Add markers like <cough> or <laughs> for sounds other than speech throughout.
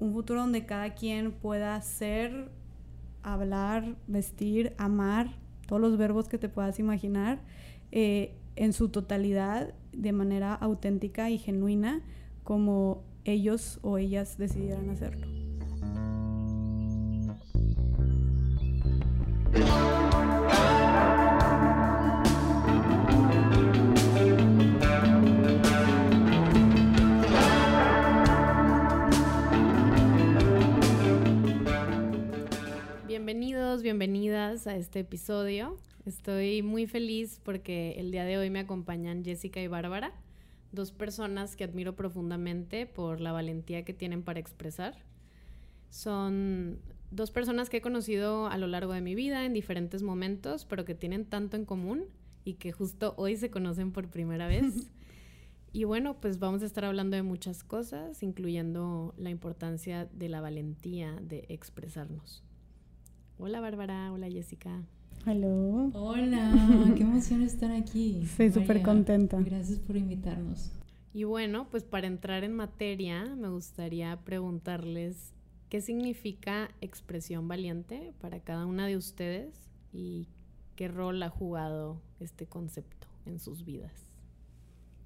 un futuro donde cada quien pueda ser, hablar, vestir, amar, todos los verbos que te puedas imaginar, eh, en su totalidad, de manera auténtica y genuina, como ellos o ellas decidieran hacerlo. Bienvenidos, bienvenidas a este episodio. Estoy muy feliz porque el día de hoy me acompañan Jessica y Bárbara, dos personas que admiro profundamente por la valentía que tienen para expresar. Son dos personas que he conocido a lo largo de mi vida en diferentes momentos, pero que tienen tanto en común y que justo hoy se conocen por primera vez. <laughs> y bueno, pues vamos a estar hablando de muchas cosas, incluyendo la importancia de la valentía de expresarnos. Hola Bárbara, hola Jessica. Hello. Hola, <laughs> qué emoción estar aquí. Estoy súper contenta. Gracias por invitarnos. Y bueno, pues para entrar en materia, me gustaría preguntarles qué significa expresión valiente para cada una de ustedes y qué rol ha jugado este concepto en sus vidas.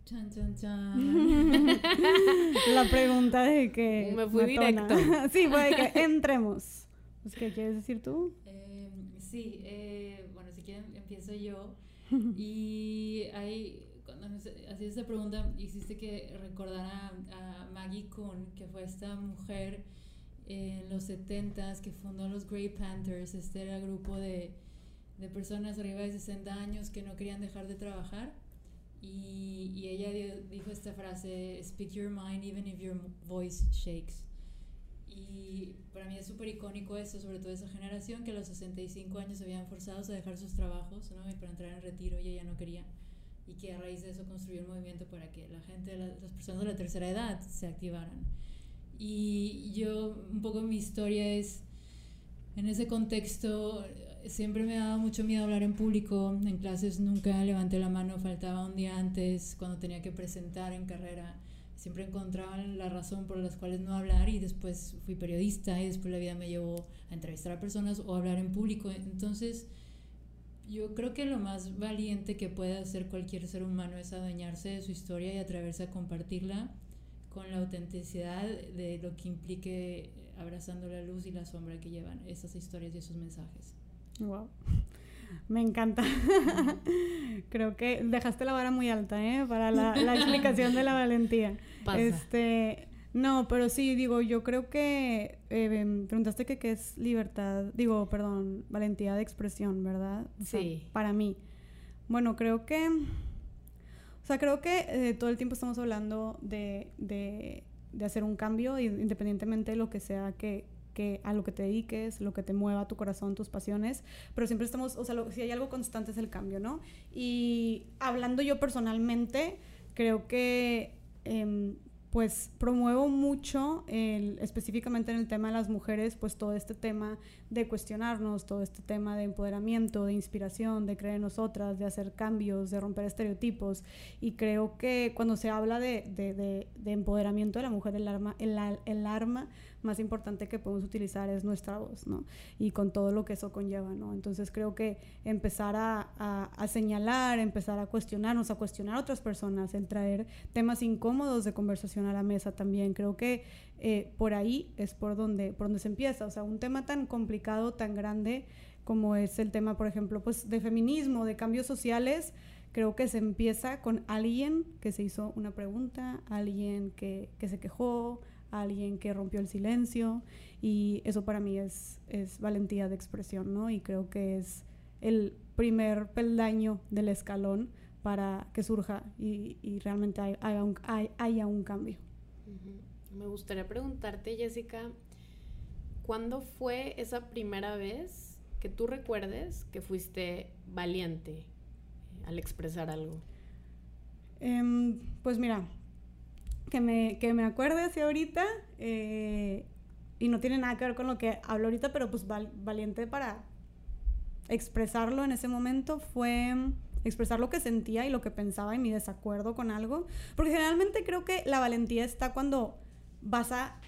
Chan, chan, chan. <laughs> La pregunta de que... Me fui directo. <laughs> sí, fue de que entremos. Pues, ¿Qué quieres decir tú? Eh, sí, eh, bueno, si quieren empiezo yo. <laughs> Y ahí, cuando hacías esta pregunta, hiciste que recordar a, Maggie Kuhn, que fue esta mujer en los 70s que fundó los Grey Panthers. Este era el grupo de, de personas arriba de 60 años que no querían dejar de trabajar. Y, y ella dijo esta frase, speak your mind even if your voice shakes. Y para mí es súper icónico eso, sobre todo esa generación que a los 65 años se habían forzado a dejar sus trabajos ¿no? y para entrar en retiro y ella no quería. Y que a raíz de eso construyó un movimiento para que la gente, las personas de la tercera edad se activaran. Y yo, un poco mi historia es, en ese contexto, siempre me ha dado mucho miedo hablar en público. En clases nunca levanté la mano, faltaba un día antes cuando tenía que presentar en carrera siempre encontraba la razón por las cuales no hablar y después fui periodista y después la vida me llevó a entrevistar a personas o hablar en público. Entonces, yo creo que lo más valiente que puede hacer cualquier ser humano es adueñarse de su historia y atreverse a compartirla con la autenticidad de lo que implique abrazando la luz y la sombra que llevan esas historias y esos mensajes. Wow. Me encanta. <laughs> Creo que dejaste la vara muy alta, ¿eh? Para la, <laughs> explicación de la valentía. Este, no, pero sí, digo, yo creo que eh, em, preguntaste que qué es libertad, digo, perdón, valentía de expresión, ¿verdad? sí. para mí. Bueno, creo que, o sea, creo que eh, todo el tiempo estamos hablando de, de, de hacer un cambio, independientemente de lo que sea que, que a lo que te dediques, lo que te mueva tu corazón, tus pasiones, pero siempre estamos, o sea, si hay algo constante es el cambio, ¿no? Y hablando yo personalmente, creo que em, pues promuevo mucho, específicamente en el tema de las mujeres, pues todo este tema de cuestionarnos, todo este tema de empoderamiento, de inspiración, de creer en nosotras, de hacer cambios, de romper estereotipos. Y creo que cuando se habla de, de, de, empoderamiento de la mujer, el arma, el, el arma más importante que podemos utilizar es nuestra voz, ¿no? Y con todo lo que eso conlleva, ¿no? Entonces creo que empezar a, a, señalar, empezar a cuestionarnos, a cuestionar a otras personas, el traer temas incómodos de conversación a la mesa también, creo que eh, por ahí es por donde, por donde se empieza, o sea, un tema tan complicado, tan grande como es el tema, por ejemplo, pues de feminismo, de cambios sociales, creo que se empieza con alguien que se hizo una pregunta, alguien que, que se quejó, alguien que rompió el silencio y eso para mí es, es valentía de expresión, ¿no? Y creo que es el primer peldaño del escalón para que surja y, y realmente haya, un, haya un cambio. Me gustaría preguntarte, Jessica, ¿cuándo fue esa primera vez que tú recuerdes que fuiste valiente eh, al expresar algo? Em, pues mira, que me, que me acuerde hacia ahorita, eh, y no tiene nada que ver con lo que hablo ahorita, pero pues valiente para expresarlo en ese momento fue expresar lo que sentía y lo que pensaba y mi desacuerdo con algo, porque generalmente creo que la valentía está cuando vas a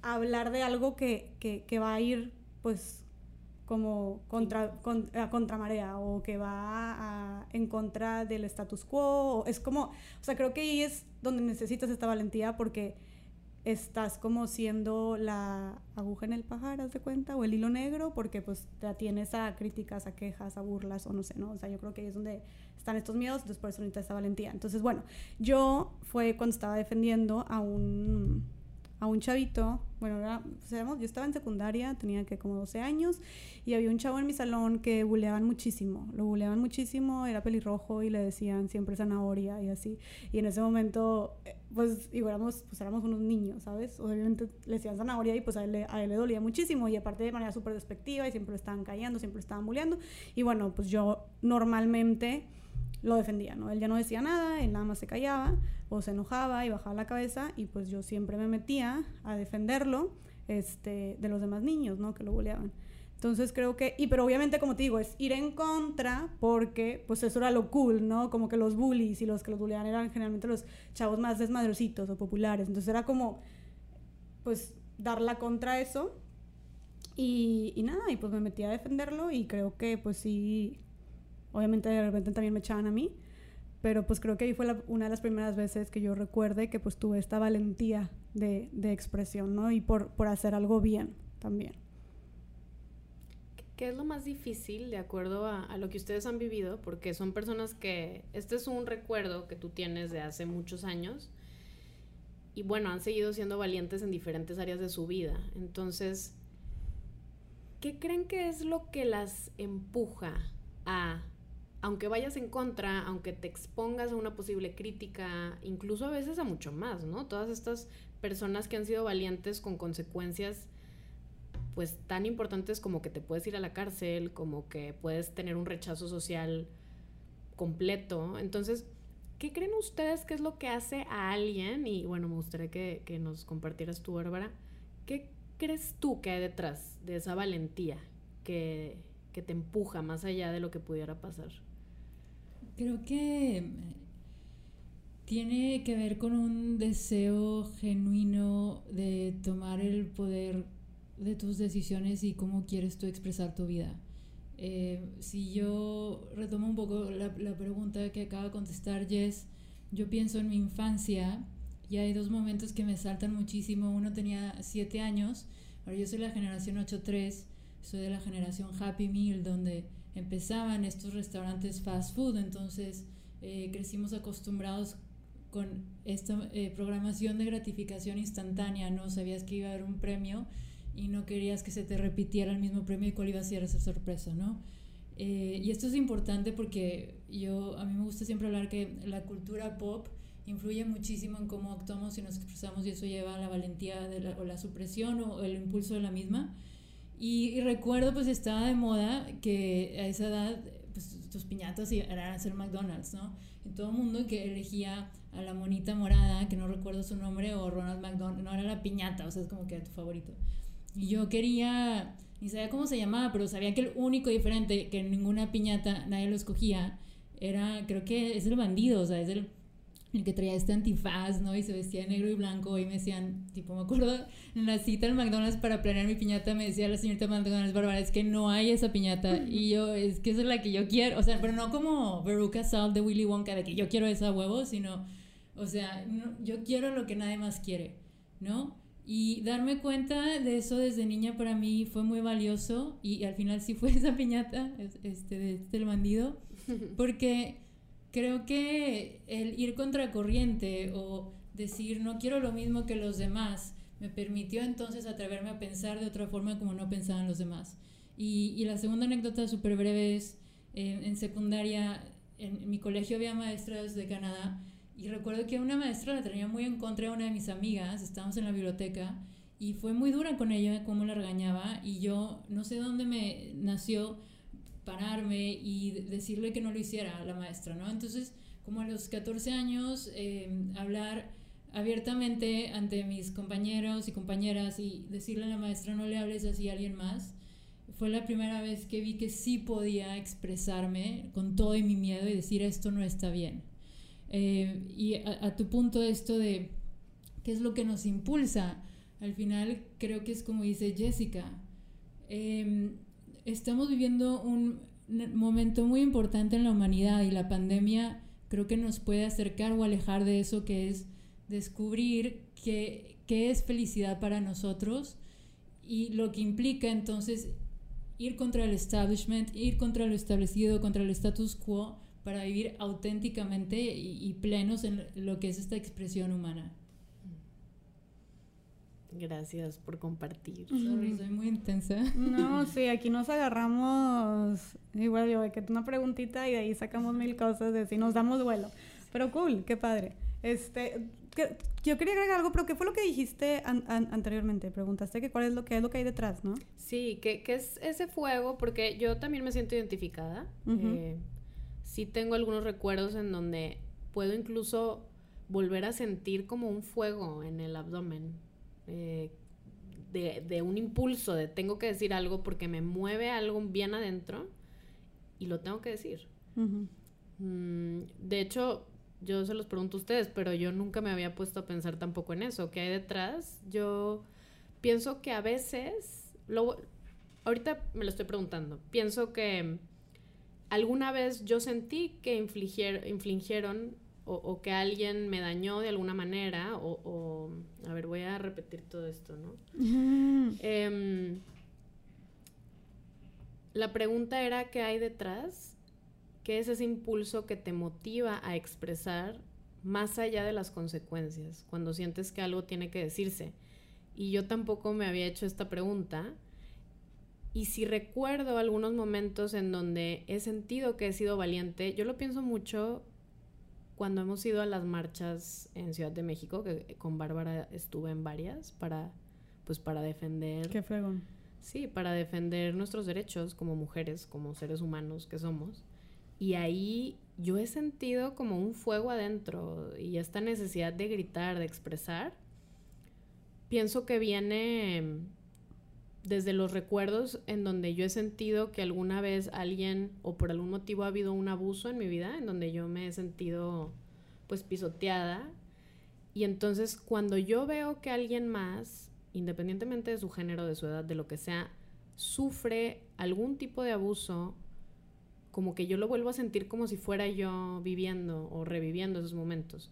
hablar de algo que, que va a ir, pues, como contra, contra marea o que va en contra del status quo. es como, o sea, creo que ahí es donde necesitas esta valentía porque estás como siendo la aguja en el pajar, ¿haz de cuenta? O el hilo negro, porque pues te atienes a críticas, a quejas, a burlas, o no sé, ¿no? O sea, yo creo que ahí es donde están estos miedos, entonces por eso necesitas esta valentía. Entonces, bueno, yo fue cuando estaba defendiendo a un a un chavito, bueno, era, yo estaba en secundaria, tenía que como 12 años, y había un chavo en mi salón que buleaban muchísimo, lo buleaban muchísimo, era pelirrojo y le decían siempre zanahoria y así, y en ese momento, eh, pues, igual éramos, pues éramos unos niños, ¿sabes? Obviamente le decían zanahoria y pues a él, a él le dolía muchísimo, y aparte de manera súper despectiva, y siempre lo estaban callando, siempre lo estaban buleando, y bueno, pues yo normalmente lo defendía, ¿no? Él ya no decía nada, él nada más se callaba o se enojaba y bajaba la cabeza y pues yo siempre me metía a defenderlo este, de los demás niños, ¿no? Que lo bulleaban. Entonces creo que, y pero obviamente como te digo, es ir en contra porque pues eso era lo cool, ¿no? Como que los bullies y los que los bulleaban eran generalmente los chavos más desmadrositos o populares. Entonces era como, pues, dar la contra eso. Y, y nada, y pues me metí a defenderlo y creo que pues sí, Obviamente de repente también me echaban a mí, pero pues creo que ahí fue una de las primeras veces que yo recuerde que pues tuve esta valentía de, de expresión, ¿no? Y por, por hacer algo bien también. ¿Qué es lo más difícil de acuerdo a, a, lo que ustedes han vivido? Porque son personas que, este es un recuerdo que tú tienes de hace muchos años y bueno, han seguido siendo valientes en diferentes áreas de su vida. Entonces, ¿qué creen que es lo que las empuja a aunque vayas en contra, aunque te expongas a una posible crítica, incluso a veces a mucho más, ¿no? Todas estas personas que han sido valientes con consecuencias pues tan importantes como que te puedes ir a la cárcel, como que puedes tener un rechazo social completo. Entonces, ¿qué creen ustedes que es lo que hace a alguien? Y bueno, me gustaría que, nos compartieras tú, Bárbara. ¿Qué crees tú que hay detrás de esa valentía que, que te empuja más allá de lo que pudiera pasar? Creo que eh, tiene que ver con un deseo genuino de tomar el poder de tus decisiones y cómo quieres tú expresar tu vida. Eh, si yo retomo un poco la, la, pregunta que acaba de contestar Jess, yo pienso en mi infancia y hay dos momentos que me saltan muchísimo. Uno tenía siete años, ahora yo soy la generación 8-3, soy de la generación Happy Meal, donde empezaban estos restaurantes fast food, entonces eh, crecimos acostumbrados con esta eh, programación de gratificación instantánea, no sabías que iba a haber un premio y no querías que se te repitiera el mismo premio y cuál iba a ser esa sorpresa, ¿no? Eh, y esto es importante porque yo, a mí me gusta siempre hablar que la cultura pop influye muchísimo en cómo actuamos y nos expresamos y eso lleva a la valentía de o la supresión o el impulso de la misma. Y, recuerdo, pues estaba de moda que a esa edad, pues tus piñatas eran hacer McDonald's, ¿no? Y todo el mundo que elegía a la monita morada, que no recuerdo su nombre, o Ronald McDonald, no era la piñata, o sea, es como que era tu favorito. Y yo quería, ni sabía cómo se llamaba, pero sabía que el único diferente, que en ninguna piñata nadie lo escogía, era, creo que es el bandido, o sea, es el el que traía este antifaz, ¿no? Y se vestía de negro y blanco y me decían, tipo, me acuerdo en la cita del McDonald's para planear mi piñata, me decía la señorita McDonald's, Bárbara, es que no hay esa piñata <laughs> y yo, es que esa es la que yo quiero, o sea, pero no como Veruca Salt de Willy Wonka, de que yo quiero esa huevo, sino, o sea, yo quiero lo que nadie más quiere, ¿no? Y darme cuenta de eso desde niña para mí fue muy valioso y, al final sí fue esa piñata, este, de este bandido, <laughs> porque creo que el ir contracorriente o decir no quiero lo mismo que los demás me permitió entonces atreverme a pensar de otra forma como no pensaban los demás. Y, y la segunda anécdota súper breve es, en secundaria, en, mi colegio había maestras de Canadá y recuerdo que una maestra la tenía muy en contra de una de mis amigas, estábamos en la biblioteca y fue muy dura con ella, cómo la regañaba y yo no sé dónde me nació pararme y decirle que no lo hiciera a la maestra, ¿no? Entonces, como a los 14 años, em, hablar abiertamente ante mis compañeros y compañeras y decirle a la maestra no le hables así a alguien más, fue la primera vez que vi que sí podía expresarme con todo y mi miedo y decir esto no está bien. Eh, y a, a, tu punto esto de qué es lo que nos impulsa al final creo que es como dice Jessica, em, estamos viviendo un momento muy importante en la humanidad y la pandemia creo que nos puede acercar o alejar de eso que es descubrir qué es felicidad para nosotros y lo que implica entonces ir contra el establishment, ir contra lo establecido, contra el status quo, para vivir auténticamente y, plenos en lo que es esta expresión humana. Gracias por compartir. Sorry, soy muy intensa. No, <laughs> sí, aquí nos agarramos, igual yo, que una preguntita y de ahí sacamos mil cosas, de si nos damos vuelo. Pero cool, qué padre. Este, yo quería agregar algo, pero ¿qué fue lo que dijiste anteriormente? Preguntaste que cuál es lo que es lo que hay detrás, ¿no? Sí, que, es ese fuego, porque yo también me siento identificada. Eh, sí tengo algunos recuerdos en donde puedo incluso volver a sentir como un fuego en el abdomen. Eh, de, un impulso de tengo que decir algo porque me mueve algo bien adentro y lo tengo que decir. Mm, de hecho, yo se los pregunto a ustedes, pero yo nunca me había puesto a pensar tampoco en eso. ¿Qué hay detrás? Yo pienso que a veces, lo, ahorita me lo estoy preguntando, pienso que alguna vez yo sentí que infligieron o, que alguien me dañó de alguna manera, o, a ver, voy a repetir todo esto, ¿no? Em, la pregunta era qué hay detrás ¿Qué es ese impulso que te motiva a expresar más allá de las consecuencias, cuando sientes que algo tiene que decirse? Y yo tampoco me había hecho esta pregunta. Y si recuerdo algunos momentos en donde he sentido que he sido valiente, yo lo pienso mucho cuando hemos ido a las marchas en Ciudad de México, que con Bárbara estuve en varias para pues para defender Qué fregón. Sí, para defender nuestros derechos como mujeres, como seres humanos que somos. Y ahí yo he sentido como un fuego adentro y esta necesidad de gritar, de expresar. Pienso que viene desde los recuerdos en donde yo he sentido que alguna vez alguien o por algún motivo ha habido un abuso en mi vida, en donde yo me he sentido pues pisoteada. Y entonces cuando yo veo que alguien más, independientemente de su género, de su edad, de lo que sea, sufre algún tipo de abuso como que yo lo vuelvo a sentir como si fuera yo viviendo o reviviendo esos momentos.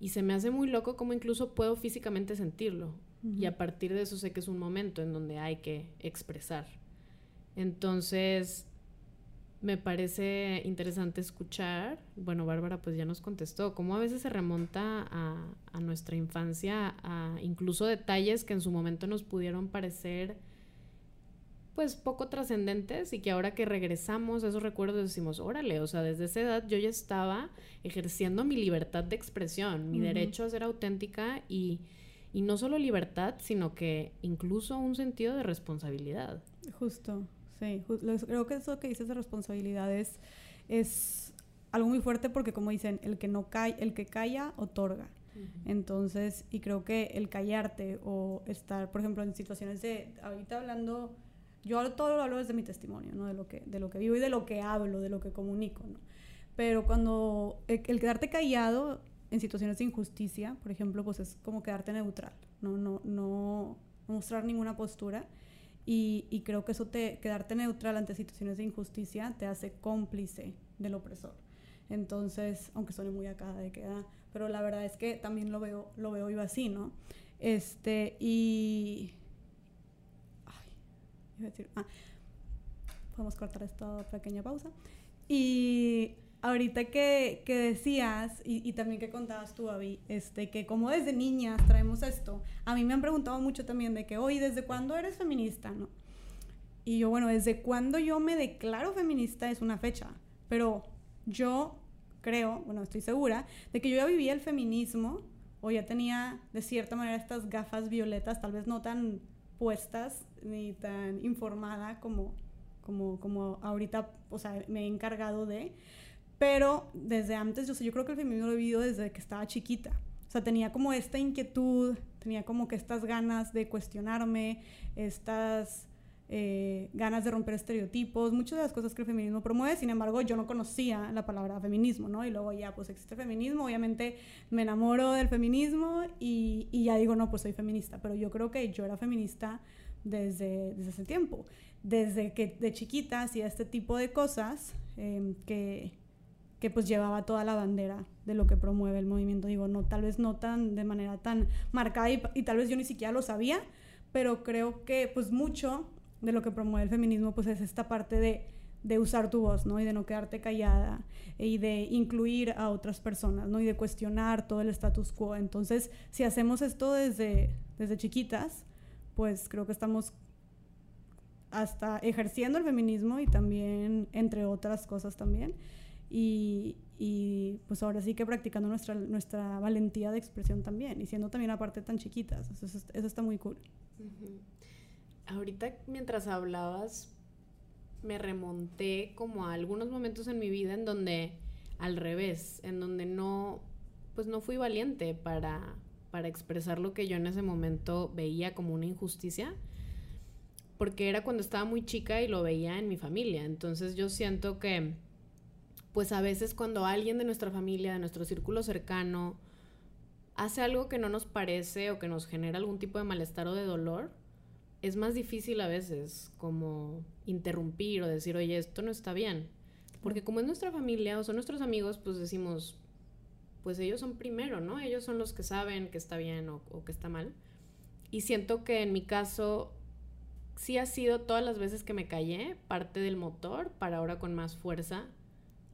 Y se me hace muy loco como incluso puedo físicamente sentirlo. Y a partir de eso sé que es un momento en donde hay que expresar. Entonces, me parece interesante escuchar, bueno, Bárbara pues ya nos contestó, cómo a veces se remonta a, a nuestra infancia, a incluso detalles que en su momento nos pudieron parecer pues poco trascendentes y que ahora que regresamos a esos recuerdos decimos, órale, o sea, desde esa edad yo ya estaba ejerciendo mi libertad de expresión, mi derecho a ser auténtica y, y no solo libertad, sino que incluso un sentido de responsabilidad. Justo, sí, creo que eso que dices de responsabilidad es, es algo muy fuerte porque como dicen, el que no calla, el que calla otorga. Entonces, y creo que el callarte o estar, por ejemplo, en situaciones de, ahorita hablando yo todo lo hablo desde mi testimonio, ¿no? De lo, que, de lo que vivo y de lo que hablo, de lo que comunico, ¿no? Pero cuando el, quedarte callado en situaciones de injusticia, por ejemplo, pues es como quedarte neutral, no, no, no mostrar ninguna postura. Y, y, creo que eso te, quedarte neutral ante situaciones de injusticia te hace cómplice del opresor. Entonces, aunque suene muy acá de que, ah, pero la verdad es que también lo veo, lo veo yo así, ¿no? Este, y decir, ah, podemos cortar esta pequeña pausa. Y ahorita que, que decías, y, y, también que contabas tú, Abby, este, que como desde niñas traemos esto, a mí me han preguntado mucho también de que, oye, ¿desde cuándo eres feminista? ¿no? Y yo, bueno, desde cuándo yo me declaro feminista es una fecha, pero yo creo, bueno, estoy segura, de que yo ya vivía el feminismo o ya tenía de cierta manera estas gafas violetas, tal vez no tan puestas ni tan informada como, como, como ahorita, o sea, me he encargado de. Pero desde antes, yo, yo creo que el feminismo lo he vivido desde que estaba chiquita. O sea, tenía como esta inquietud, tenía como que estas ganas de cuestionarme, estas eh, ganas de romper estereotipos, muchas de las cosas que el feminismo promueve, sin embargo yo no conocía la palabra feminismo, ¿no? Y luego ya pues existe feminismo, obviamente me enamoro del feminismo y, y ya digo, no, pues soy feminista, pero yo creo que yo era feminista desde, desde ese tiempo, desde que de chiquita hacía este tipo de cosas em, que, que pues llevaba toda la bandera de lo que promueve el movimiento, digo, no, tal vez no tan de manera tan marcada y, tal vez yo ni siquiera lo sabía, pero creo que pues mucho de lo que promueve el feminismo, pues es esta parte de, de usar tu voz, ¿no? Y de no quedarte callada y de incluir a otras personas, ¿no? Y de cuestionar todo el status quo. Entonces, si hacemos esto desde, desde chiquitas, pues creo que estamos hasta ejerciendo el feminismo y también, entre otras cosas también. Y, y pues ahora sí que practicando nuestra, nuestra valentía de expresión también y siendo también aparte tan chiquitas. Eso, está muy cool. Uh ahorita mientras hablabas me remonté como a algunos momentos en mi vida en donde al revés, en donde no pues no fui valiente para para expresar lo que yo en ese momento veía como una injusticia, porque era cuando estaba muy chica y lo veía en mi familia. Entonces yo siento que pues a veces cuando alguien de nuestra familia, de nuestro círculo cercano, hace algo que no nos parece o que nos genera algún tipo de malestar o de dolor, es más difícil a veces como interrumpir o decir, oye, esto no está bien. Porque como es nuestra familia o son nuestros amigos, pues decimos, pues ellos son primero, ¿no? Ellos son los que saben que está bien o, o que está mal. Y siento que en mi caso sí ha sido todas las veces que me callé parte del motor para ahora con más fuerza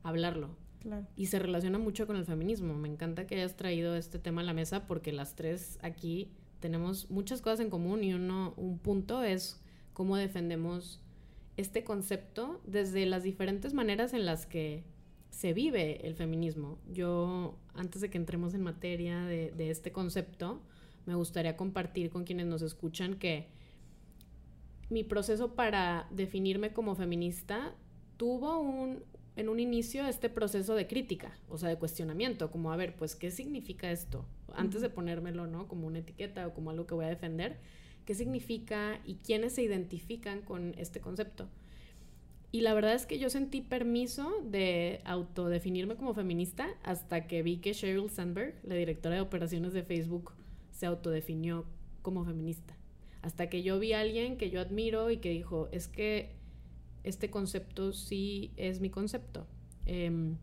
hablarlo. Claro. Y se relaciona mucho con el feminismo. Me encanta que hayas traído este tema a la mesa porque las tres aquí tenemos muchas cosas en común y uno, un punto es cómo defendemos este concepto desde las diferentes maneras en las que se vive el feminismo. Yo, antes de que entremos en materia de, de este concepto, me gustaría compartir con quienes nos escuchan que mi proceso para definirme como feminista tuvo un, en un inicio este proceso de crítica, o sea, de cuestionamiento, como a ver, pues, ¿qué significa esto? Antes de ponérmelo, ¿no? Como una etiqueta o como algo que voy a defender, ¿qué significa y quiénes se identifican con este concepto? Y la verdad es que yo sentí permiso de autodefinirme como feminista hasta que vi que Sheryl Sandberg, la directora de operaciones de Facebook, se autodefinió como feminista. Hasta que yo vi a alguien que yo admiro y que dijo, es que este concepto sí es mi concepto. Eh,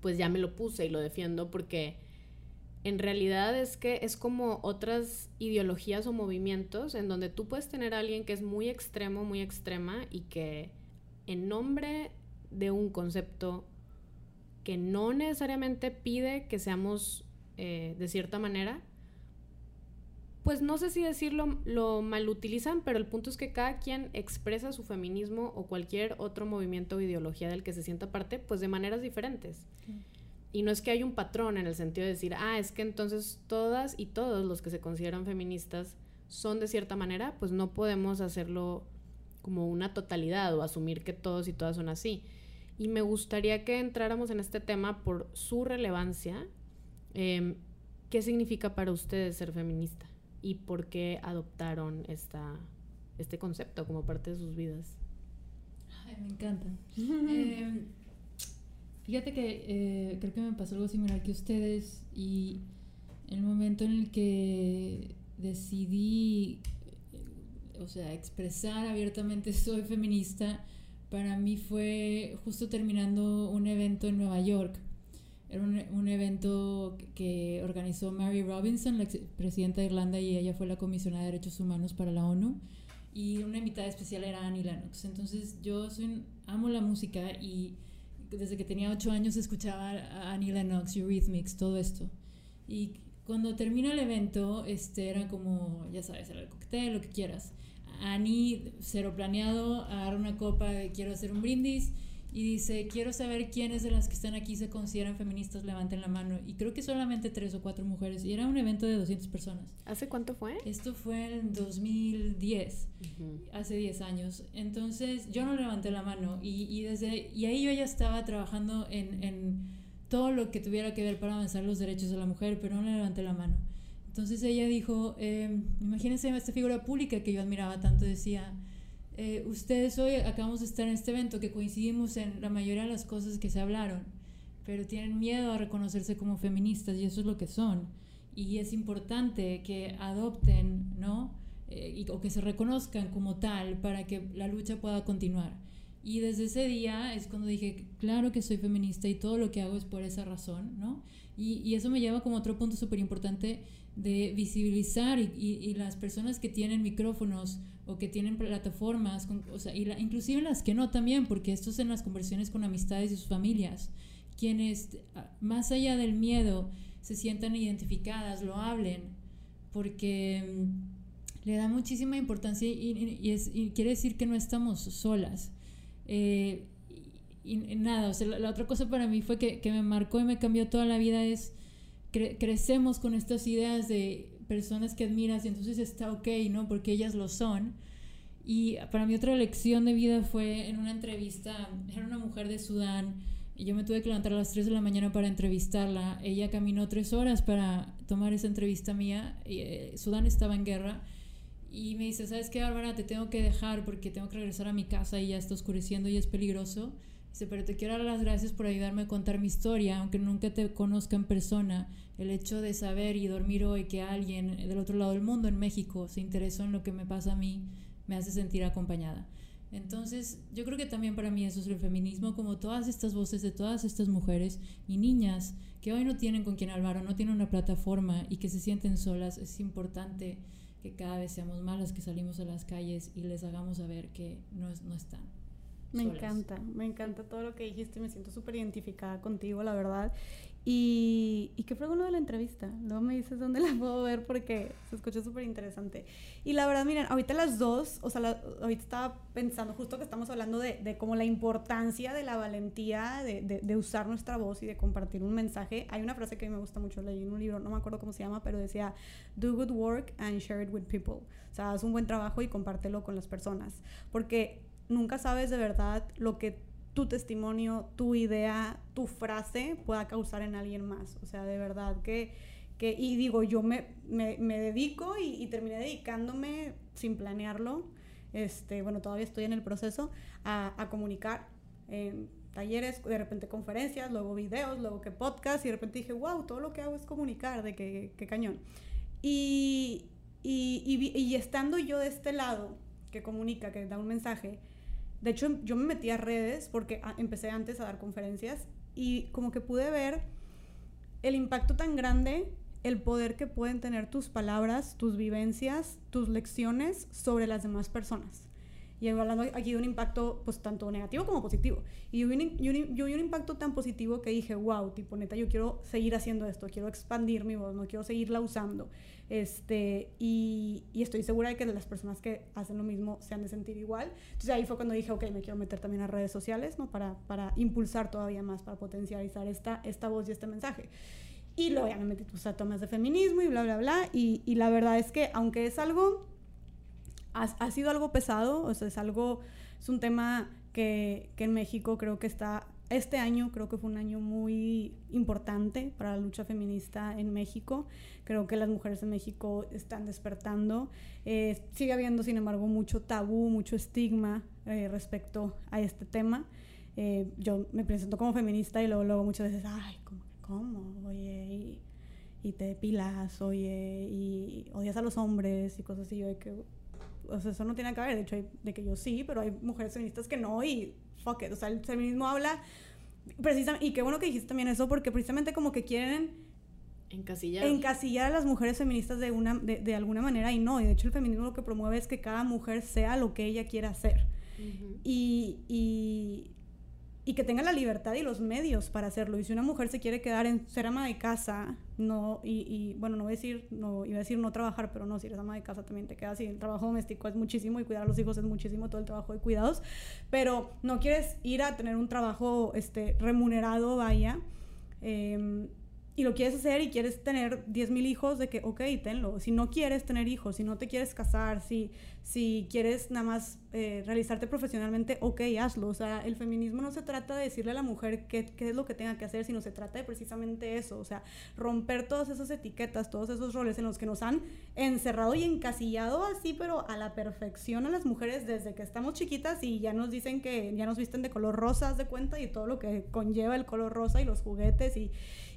pues ya me lo puse y lo defiendo porque en realidad es que es como otras ideologías o movimientos en donde tú puedes tener a alguien que es muy extremo, muy extrema y que en nombre de un concepto que no necesariamente pide que seamos eh, de cierta manera, pues no sé si decirlo, lo malutilizan, pero el punto es que cada quien expresa su feminismo o cualquier otro movimiento o ideología del que se sienta parte, pues de maneras diferentes. Y no es que hay un patrón en el sentido de decir, ah, es que entonces todas y todos los que se consideran feministas son de cierta manera, pues no podemos hacerlo como una totalidad o asumir que todos y todas son así. Y me gustaría que entráramos en este tema por su relevancia. Eh, ¿Qué significa para ustedes ser feminista? Y por qué adoptaron esta, este concepto como parte de sus vidas. Ay, me encanta. <laughs> eh, fíjate que eh, creo que me pasó algo similar que ustedes y el momento en el que decidí, eh, o sea, expresar abiertamente <laughs> soy feminista, para mí fue justo terminando un evento en Nueva York era un, un, evento que organizó Mary Robinson, la presidenta de Irlanda, y ella fue la comisionada de derechos humanos para la ONU. Y una invitada especial era Annie Lennox. Entonces yo soy, amo la música y desde que tenía ocho años escuchaba a Annie Lennox, Eurythmics, todo esto. Y cuando termina el evento, este, era como, ya sabes, era el cóctel, lo que quieras. Annie, cero planeado, agarra una copa quiero hacer un brindis y dice, quiero saber quiénes de las que están aquí se consideran feministas, levanten la mano. Y creo que solamente tres o cuatro mujeres. Y era un evento de 200 personas. ¿Hace cuánto fue? Esto fue en 2010, uh -huh. hace 10 años. Entonces yo no levanté la mano y, y, desde, y ahí yo ya estaba trabajando en, en todo lo que tuviera que ver para avanzar los derechos de la mujer, pero no le levanté la mano. Entonces ella dijo, eh, imagínense esta figura pública que yo admiraba tanto, decía, eh, ustedes hoy acabamos de estar en este evento que coincidimos en la mayoría de las cosas que se hablaron, pero tienen miedo a reconocerse como feministas y eso es lo que son. Y es importante que adopten, ¿no? Eh, o que se reconozcan como tal para que la lucha pueda continuar. Y desde ese día es cuando dije, claro que soy feminista y todo lo que hago es por esa razón, ¿no? Y, y eso me lleva como otro punto súper importante de visibilizar y, y, las personas que tienen micrófonos o que tienen plataformas, o sea, y la, inclusive las que no también, porque esto es en las conversiones con amistades y sus familias, quienes más allá del miedo se sientan identificadas, lo hablen, porque mm, le da muchísima importancia y, y, es, y, quiere decir que no estamos solas. Eh, y, nada, o sea, la, otra cosa para mí fue que, que, me marcó y me cambió toda la vida es crecemos con estas ideas de personas que admiras y entonces está ok, ¿no? Porque ellas lo son. Y para mí otra lección de vida fue en una entrevista, era una mujer de Sudán y yo me tuve que levantar a las 3 de la mañana para entrevistarla. Ella caminó tres horas para tomar esa entrevista mía. Y, eh, Sudán estaba en guerra y me dice, ¿sabes qué, Bárbara? Te tengo que dejar porque tengo que regresar a mi casa y ya está oscureciendo y es peligroso. Dice, pero te quiero dar las gracias por ayudarme a contar mi historia, aunque nunca te conozca en persona. El hecho de saber y dormir hoy que alguien del otro lado del mundo, en México, se interesó en lo que me pasa a mí, me hace sentir acompañada. Entonces, yo creo que también para mí eso es el feminismo, como todas estas voces de todas estas mujeres y niñas que hoy no tienen con quien hablar o no tienen una plataforma y que se sienten solas, es importante que cada vez seamos más las que salimos a las calles y les hagamos saber que no, no están. Me encanta, me encanta todo lo que dijiste, me siento súper identificada contigo, la verdad. Y, y qué fue uno de la entrevista. Luego me dices dónde la puedo ver porque se escucha súper interesante. Y la verdad, miren, ahorita las dos, o sea, ahorita estaba pensando, justo que estamos hablando de, de como la importancia de la valentía de, de, de, usar nuestra voz y de compartir un mensaje. Hay una frase que a mí me gusta mucho, leí en un libro, no me acuerdo cómo se llama, pero decía, do good work and share it with people. O sea, haz un buen trabajo y compártelo con las personas. Porque nunca sabes de verdad lo que tu testimonio, tu idea, tu frase pueda causar en alguien más. O sea, de verdad que, que y digo, yo me, me, me dedico y, y, terminé dedicándome sin planearlo, este, bueno, todavía estoy en el proceso, a, a comunicar talleres, de repente conferencias, luego videos, luego que podcast, y de repente dije, wow, todo lo que hago es comunicar, de qué, qué cañón. Y, y, y, y estando yo de este lado, que comunica, que da un mensaje, de hecho, yo me metí a redes porque empecé antes a dar conferencias y como que pude ver el impacto tan grande, el poder que pueden tener tus palabras, tus vivencias, tus lecciones sobre las demás personas. Y hablando aquí de un impacto, pues tanto negativo como positivo. Y yo vi, un, yo, yo vi un impacto tan positivo que dije, wow, tipo, neta, yo quiero seguir haciendo esto, quiero expandir mi voz, no quiero seguirla usando. Este, y, y, estoy segura de que las personas que hacen lo mismo se han de sentir igual. Entonces ahí fue cuando dije, ok, me quiero meter también a redes sociales, ¿no? Para, para impulsar todavía más, para potencializar esta, esta voz y este mensaje. Y luego ya me metí pues, a tomas de feminismo y bla, bla, bla. Y, y la verdad es que aunque es algo ha, ha, sido algo pesado, o sea, es algo, es un tema que, que en México creo que está, este año creo que fue un año muy importante para la lucha feminista en México. Creo que las mujeres en México están despertando. Eh, sigue habiendo, sin embargo, mucho tabú, mucho estigma eh, respecto a este tema. Eh, yo me presento como feminista y luego, muchas veces, ay, ¿cómo? ¿Cómo? Oye, y, y te depilas, oye, y odias a los hombres y cosas así. Yo de que, o sea, eso no tiene que ver, de hecho, hay, de que yo sí, pero hay mujeres feministas que no y fuck it, o sea, el feminismo habla precisamente, y qué bueno que dijiste también eso, porque precisamente como que quieren encasillar, encasillar a las mujeres feministas de, una, de, de, alguna manera y no, y de hecho el feminismo lo que promueve es que cada mujer sea lo que ella quiera ser. Uh -huh. y, y, y que tenga la libertad y los medios para hacerlo. Y si una mujer se quiere quedar en ser ama de casa, no, y, y, bueno, no voy a decir, no, iba a decir no trabajar, pero no, si eres ama de casa también te quedas y el trabajo doméstico es muchísimo y cuidar a los hijos es muchísimo, todo el trabajo de cuidados, pero no quieres ir a tener un trabajo este, remunerado, vaya, eh, y lo quieres hacer y quieres tener 10 mil hijos, de que, ok, tenlo. Si no quieres tener hijos, si no te quieres casar, si, si quieres nada más eh, realizarte profesionalmente, ok, hazlo. O sea, el feminismo no se trata de decirle a la mujer qué, qué, es lo que tenga que hacer, sino se trata de precisamente eso. O sea, romper todas esas etiquetas, todos esos roles en los que nos han encerrado y encasillado así, pero a la perfección a las mujeres desde que estamos chiquitas y ya nos dicen que ya nos visten de color rosa, de cuenta, y todo lo que conlleva el color rosa y los juguetes y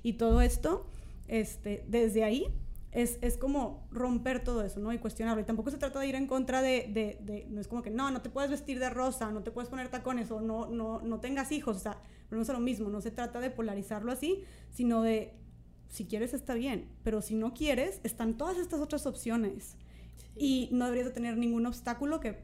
y todo esto, este, desde ahí es, es, como romper todo eso, ¿no? Y cuestionarlo. Y tampoco se trata de ir en contra de, de, no es como que, no, no te puedes vestir de rosa, no te puedes poner tacones o no, no, no tengas hijos, o sea, no es lo mismo, no se trata de polarizarlo así, sino de, si quieres está bien, pero si no quieres, están todas estas otras opciones y no deberías de tener ningún obstáculo, que,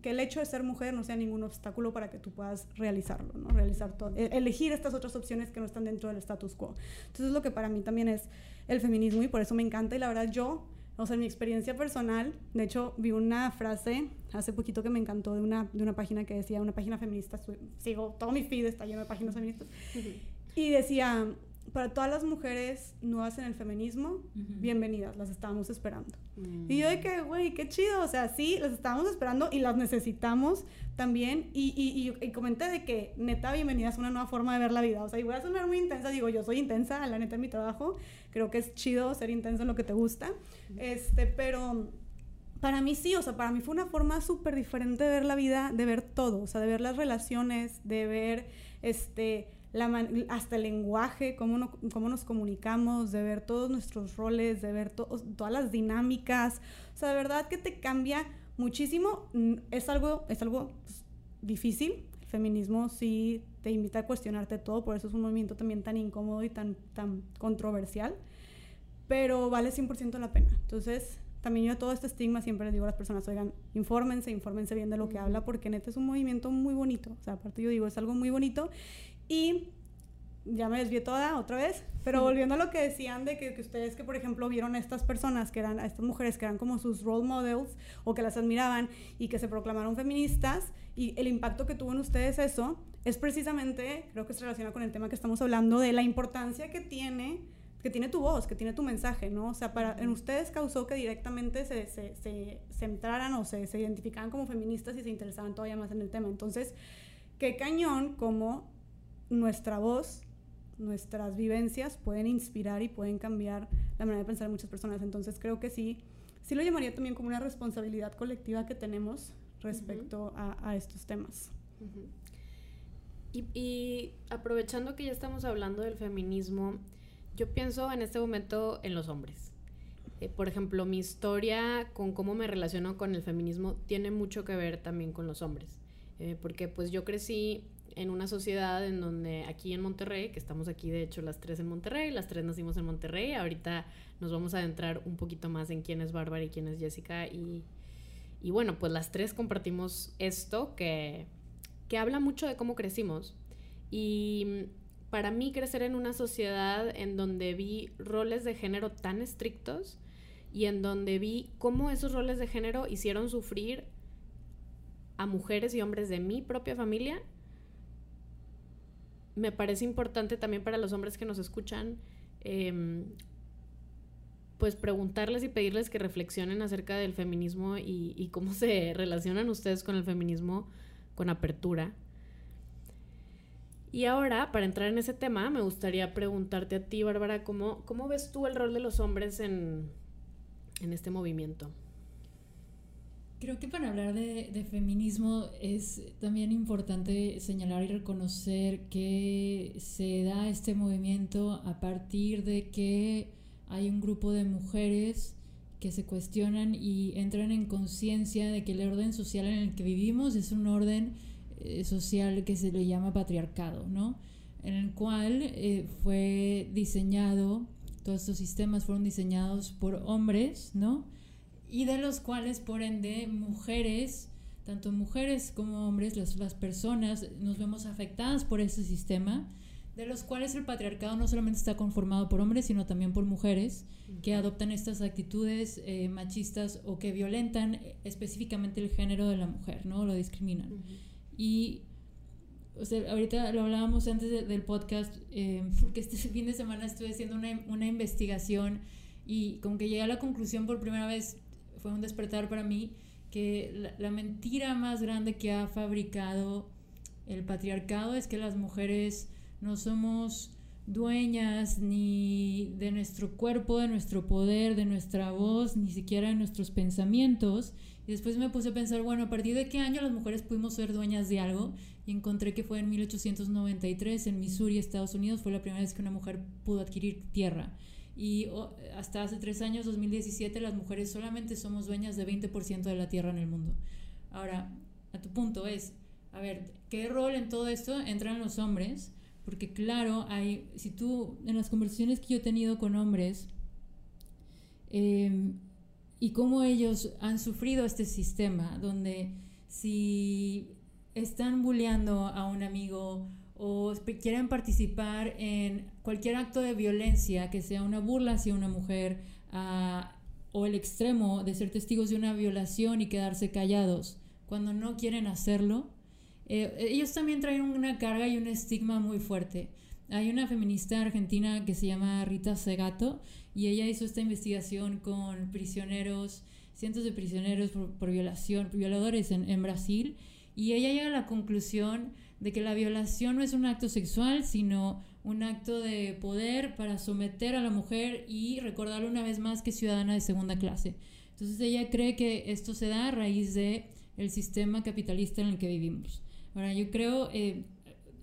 que el hecho de ser mujer no sea ningún obstáculo para que tú puedas realizarlo, ¿no? Realizar todo, e, elegir estas otras opciones que no están dentro del status quo. Entonces es lo que para mí también es el feminismo y por eso me encanta y la verdad yo, o sea, en mi experiencia personal, de hecho vi una frase hace poquito que me encantó de una, de una página que decía, una página feminista, sigo, todo mi feed está lleno de páginas feministas, y decía, para todas las mujeres nuevas en el feminismo, bienvenidas, las estábamos esperando. Mm. Y yo de que, güey, qué chido, o sea, sí, las estábamos esperando y las necesitamos también. Y, y, y, comenté de que, neta, bienvenidas a una nueva forma de ver la vida. O sea, y voy a sonar muy intensa, digo, yo soy intensa, la neta, en mi trabajo. Creo que es chido ser intensa en lo que te gusta. Este, pero para mí sí, o sea, para mí fue una forma súper diferente de ver la vida, de ver todo, o sea, de ver las relaciones, de ver, este hasta el lenguaje, cómo, cómo nos comunicamos, de ver todos nuestros roles, de ver todas las dinámicas. O sea, de verdad que te cambia muchísimo. Es algo, es algo pues, difícil. El feminismo sí te invita a cuestionarte todo, por eso es un movimiento también tan incómodo y tan, tan controversial, pero vale 100% la pena. Entonces, también yo a todo este estigma siempre les digo a las personas, oigan, infórmense, infórmense bien de lo que habla, porque neta es un movimiento muy bonito. O sea, aparte yo digo, es algo muy bonito y ya me desvié toda otra vez, pero volviendo a lo que decían de que, ustedes que por ejemplo vieron a estas personas que eran, a estas mujeres que eran como sus role models o que las admiraban y que se proclamaron feministas y el impacto que tuvo en ustedes eso, es precisamente, creo que se relaciona con el tema que estamos hablando, de la importancia que tiene que tiene tu voz, que tiene tu mensaje, ¿no? O sea, para, en ustedes causó que directamente se, se, se, se entraran o se, se identificaran como feministas y se interesaban todavía más en el tema. Entonces, qué cañón como nuestra voz, nuestras vivencias pueden inspirar y pueden cambiar la manera de pensar de muchas personas. Entonces creo que sí, sí lo llamaría también como una responsabilidad colectiva que tenemos respecto a, estos temas. y, aprovechando que ya estamos hablando del feminismo, yo pienso en este momento en los hombres. Eh, por ejemplo, mi historia con cómo me relaciono con el feminismo tiene mucho que ver también con los hombres. Eh, porque pues yo crecí en una sociedad en donde aquí en Monterrey, que estamos aquí de hecho las tres en Monterrey, las tres nacimos en Monterrey, ahorita nos vamos a adentrar un poquito más en quién es Bárbara y quién es Jessica y, y bueno, pues las tres compartimos esto que, que habla mucho de cómo crecimos. Y para mí crecer en una sociedad en donde vi roles de género tan estrictos y en donde vi cómo esos roles de género hicieron sufrir a mujeres y hombres de mi propia familia me parece importante también para los hombres que nos escuchan, em, pues preguntarles y pedirles que reflexionen acerca del feminismo y, cómo se <laughs> relacionan ustedes con el feminismo con apertura. Y ahora, para entrar en ese tema, me gustaría preguntarte a ti, Bárbara, ¿cómo, cómo ves tú el rol de los hombres en, en este movimiento? Creo que para hablar de, feminismo es también importante señalar y reconocer que se da este movimiento a partir de que hay un grupo de mujeres que se cuestionan y entran en conciencia de que el orden social en el que vivimos es un orden eh, social que se le llama patriarcado, ¿no? En el cual eh, fue diseñado, todos estos sistemas fueron diseñados por hombres, ¿no? Y de los cuales, por ende, mujeres, tanto mujeres como hombres, las, las personas, nos vemos afectadas por ese sistema, de los cuales el patriarcado no solamente está conformado por hombres, sino también por mujeres que adoptan estas actitudes eh, machistas o que violentan específicamente el género de la mujer, ¿no? Lo discriminan. Y o sea, ahorita lo hablábamos antes del podcast, <laughs> eh, porque este fin de semana estuve haciendo una, una investigación y como que llegué a la conclusión por primera vez, fue un despertar para mí, que la, mentira más grande que ha fabricado el patriarcado es que las mujeres no somos dueñas ni de nuestro cuerpo, de nuestro poder, de nuestra voz, ni siquiera de nuestros pensamientos. Y después me puse a pensar, bueno, ¿a partir de qué año las mujeres pudimos ser dueñas de algo? Y encontré que fue en 1893 en Missouri, Estados Unidos, fue la primera vez que una mujer pudo adquirir tierra. Y hasta hace tres años, 2017, las mujeres solamente somos dueñas de 20% de la tierra en el mundo. Ahora, a tu punto es, a ver, ¿qué rol en todo esto entran los hombres? Porque claro, hay, si tú, en las conversaciones que yo he tenido con hombres, eh, y cómo ellos han sufrido este sistema, donde si están bulleando a un amigo o quieren participar en cualquier acto de violencia, que sea una burla hacia una mujer, uh, o el extremo de ser testigos de una violación y quedarse callados, cuando no quieren hacerlo, eh, ellos también traen una carga y un estigma muy fuerte. Hay una feminista argentina que se llama Rita Segato y ella hizo esta investigación con prisioneros, cientos de prisioneros por, violación, violadores en, en Brasil, y ella llega a la conclusión de que la violación no es un acto sexual, sino un acto de poder para someter a la mujer y recordarle una vez más que es ciudadana de segunda clase. Entonces ella cree que esto se da a raíz de el sistema capitalista en el que vivimos. Ahora, yo creo, eh,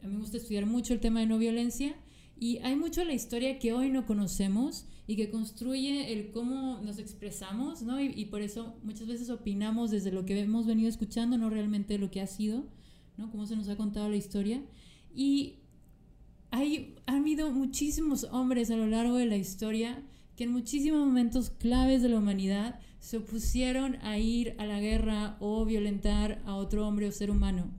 a mí me gusta estudiar mucho el tema de no violencia y hay mucho de la historia que hoy no conocemos y que construye el cómo nos expresamos, ¿no? Y, y, por eso muchas veces opinamos desde lo que hemos venido escuchando, no realmente lo que ha sido, ¿no? Cómo se nos ha contado la historia. Y hay, han habido muchísimos hombres a lo largo de la historia que en muchísimos momentos claves de la humanidad se opusieron a ir a la guerra o violentar a otro hombre o ser humano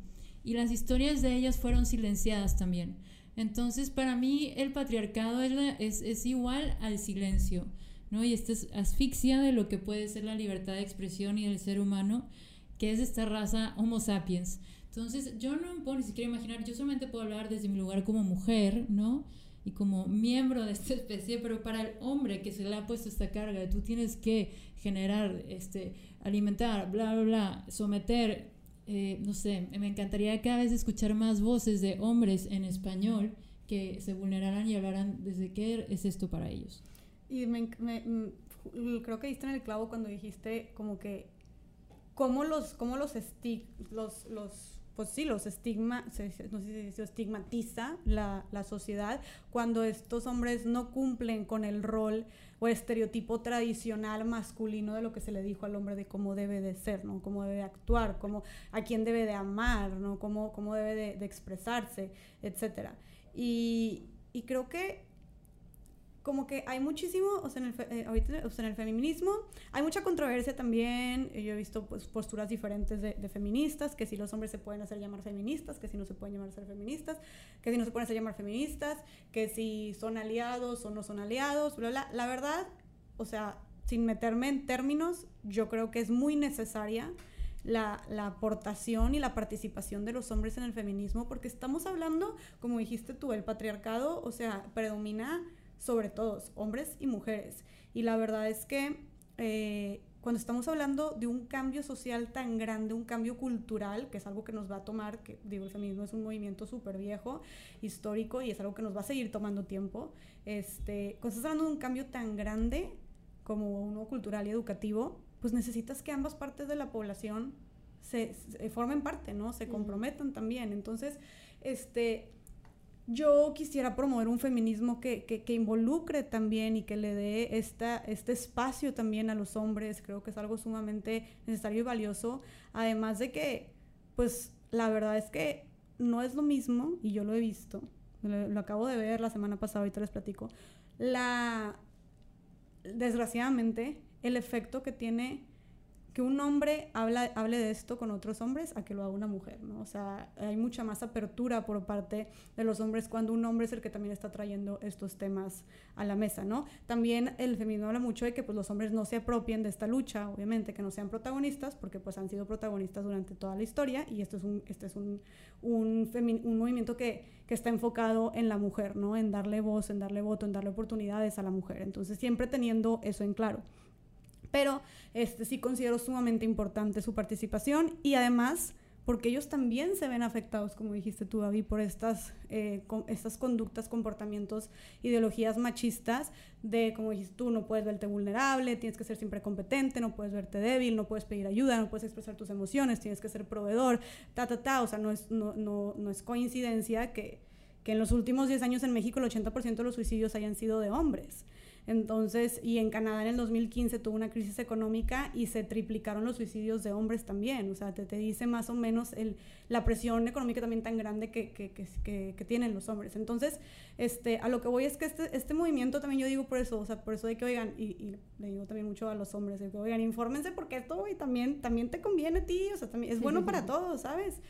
y las historias de ellas fueron silenciadas también. Entonces, para mí, el patriarcado es, es, igual al silencio, ¿no? Y esta es asfixia de lo que puede ser la libertad de expresión y del ser humano, que es esta raza Homo sapiens. Entonces, yo no me puedo ni siquiera imaginar, yo solamente puedo hablar desde mi lugar como mujer, ¿no? Y como miembro de esta especie, pero para el hombre que se le ha puesto esta carga, tú tienes que generar, este, alimentar, bla, bla, bla, someter, eh, no sé, me encantaría cada vez escuchar más voces de hombres en español que se vulneraran y hablaran desde qué es esto para ellos. Y me, mm, creo que diste en el clavo cuando dijiste como que cómo los, cómo los, los, los pues sí, los estigma, no sé si se estigmatiza la, la, sociedad cuando estos hombres no cumplen con el rol o estereotipo tradicional masculino de lo que se le dijo al hombre de cómo debe de ser, ¿no? Cómo debe de actuar, cómo, a quién debe de amar, ¿no? Cómo, cómo debe de, de expresarse, etc. Y, y creo que como que hay muchísimo, o sea, en el, eh, ahorita, o sea, en el feminismo hay mucha controversia también. Yo he visto pues, posturas diferentes de, de, feministas, que si los hombres se pueden hacer llamar feministas, que si no se pueden llamar ser feministas, que si no se pueden hacer llamar feministas, que si son aliados o no son aliados, bla, bla. La verdad, o sea, sin meterme en términos, yo creo que es muy necesaria la, la, aportación y la participación de los hombres en el feminismo, porque estamos hablando, como dijiste tú, el patriarcado, o sea, predomina sobre todos, hombres y mujeres. Y la verdad es que eh, cuando estamos hablando de un cambio social tan grande, un cambio cultural, que es algo que nos va a tomar, que digo, el feminismo es un movimiento súper viejo, histórico, y es algo que nos va a seguir tomando tiempo, este, cuando estás hablando de un cambio tan grande como uno cultural y educativo, pues necesitas que ambas partes de la población se, formen parte, ¿no? Se comprometan también. Entonces, este, yo quisiera promover un feminismo que, que, involucre también y que le dé esta, este espacio también a los hombres. Creo que es algo sumamente necesario y valioso. Además de que, pues, la verdad es que no es lo mismo, y yo lo he visto, lo, lo acabo de ver la semana pasada, ahorita les platico, la, desgraciadamente, el efecto que tiene que un hombre hable de esto con otros hombres a que lo haga una mujer, ¿no? O sea, hay mucha más apertura por parte de los hombres cuando un hombre es el que también está trayendo estos temas a la mesa, ¿no? También el feminismo habla mucho de que pues, los hombres no se apropien de esta lucha, obviamente, que no sean protagonistas, porque pues han sido protagonistas durante toda la historia y esto es un, este es un, un, un movimiento que, que está enfocado en la mujer, ¿no? En darle voz, en darle voto, en darle oportunidades a la mujer. Entonces, siempre teniendo eso en claro pero este, sí considero sumamente importante su participación y además porque ellos también se ven afectados, como dijiste tú, David, por estas, eh, estas conductas, comportamientos, ideologías machistas de, como dijiste tú, no puedes verte vulnerable, tienes que ser siempre competente, no puedes verte débil, no puedes pedir ayuda, no puedes expresar tus emociones, tienes que ser proveedor, ta, ta, ta. O sea, no es, no, no, no es coincidencia que, que en los últimos 10 años en México el 80% de los suicidios hayan sido de hombres. Entonces, y en Canadá en el 2015 tuvo una crisis económica y se triplicaron los suicidios de hombres también. O sea, te, te dice más o menos el, la presión económica también tan grande que, que, que, que, tienen los hombres. Entonces, este, a lo que voy es que este, este movimiento también yo digo por eso, o sea, por eso de que oigan, y, y le digo también mucho a los hombres, de que oigan, infórmense porque esto y también, también te conviene a ti, o sea, también es bueno para todos, ¿sabes?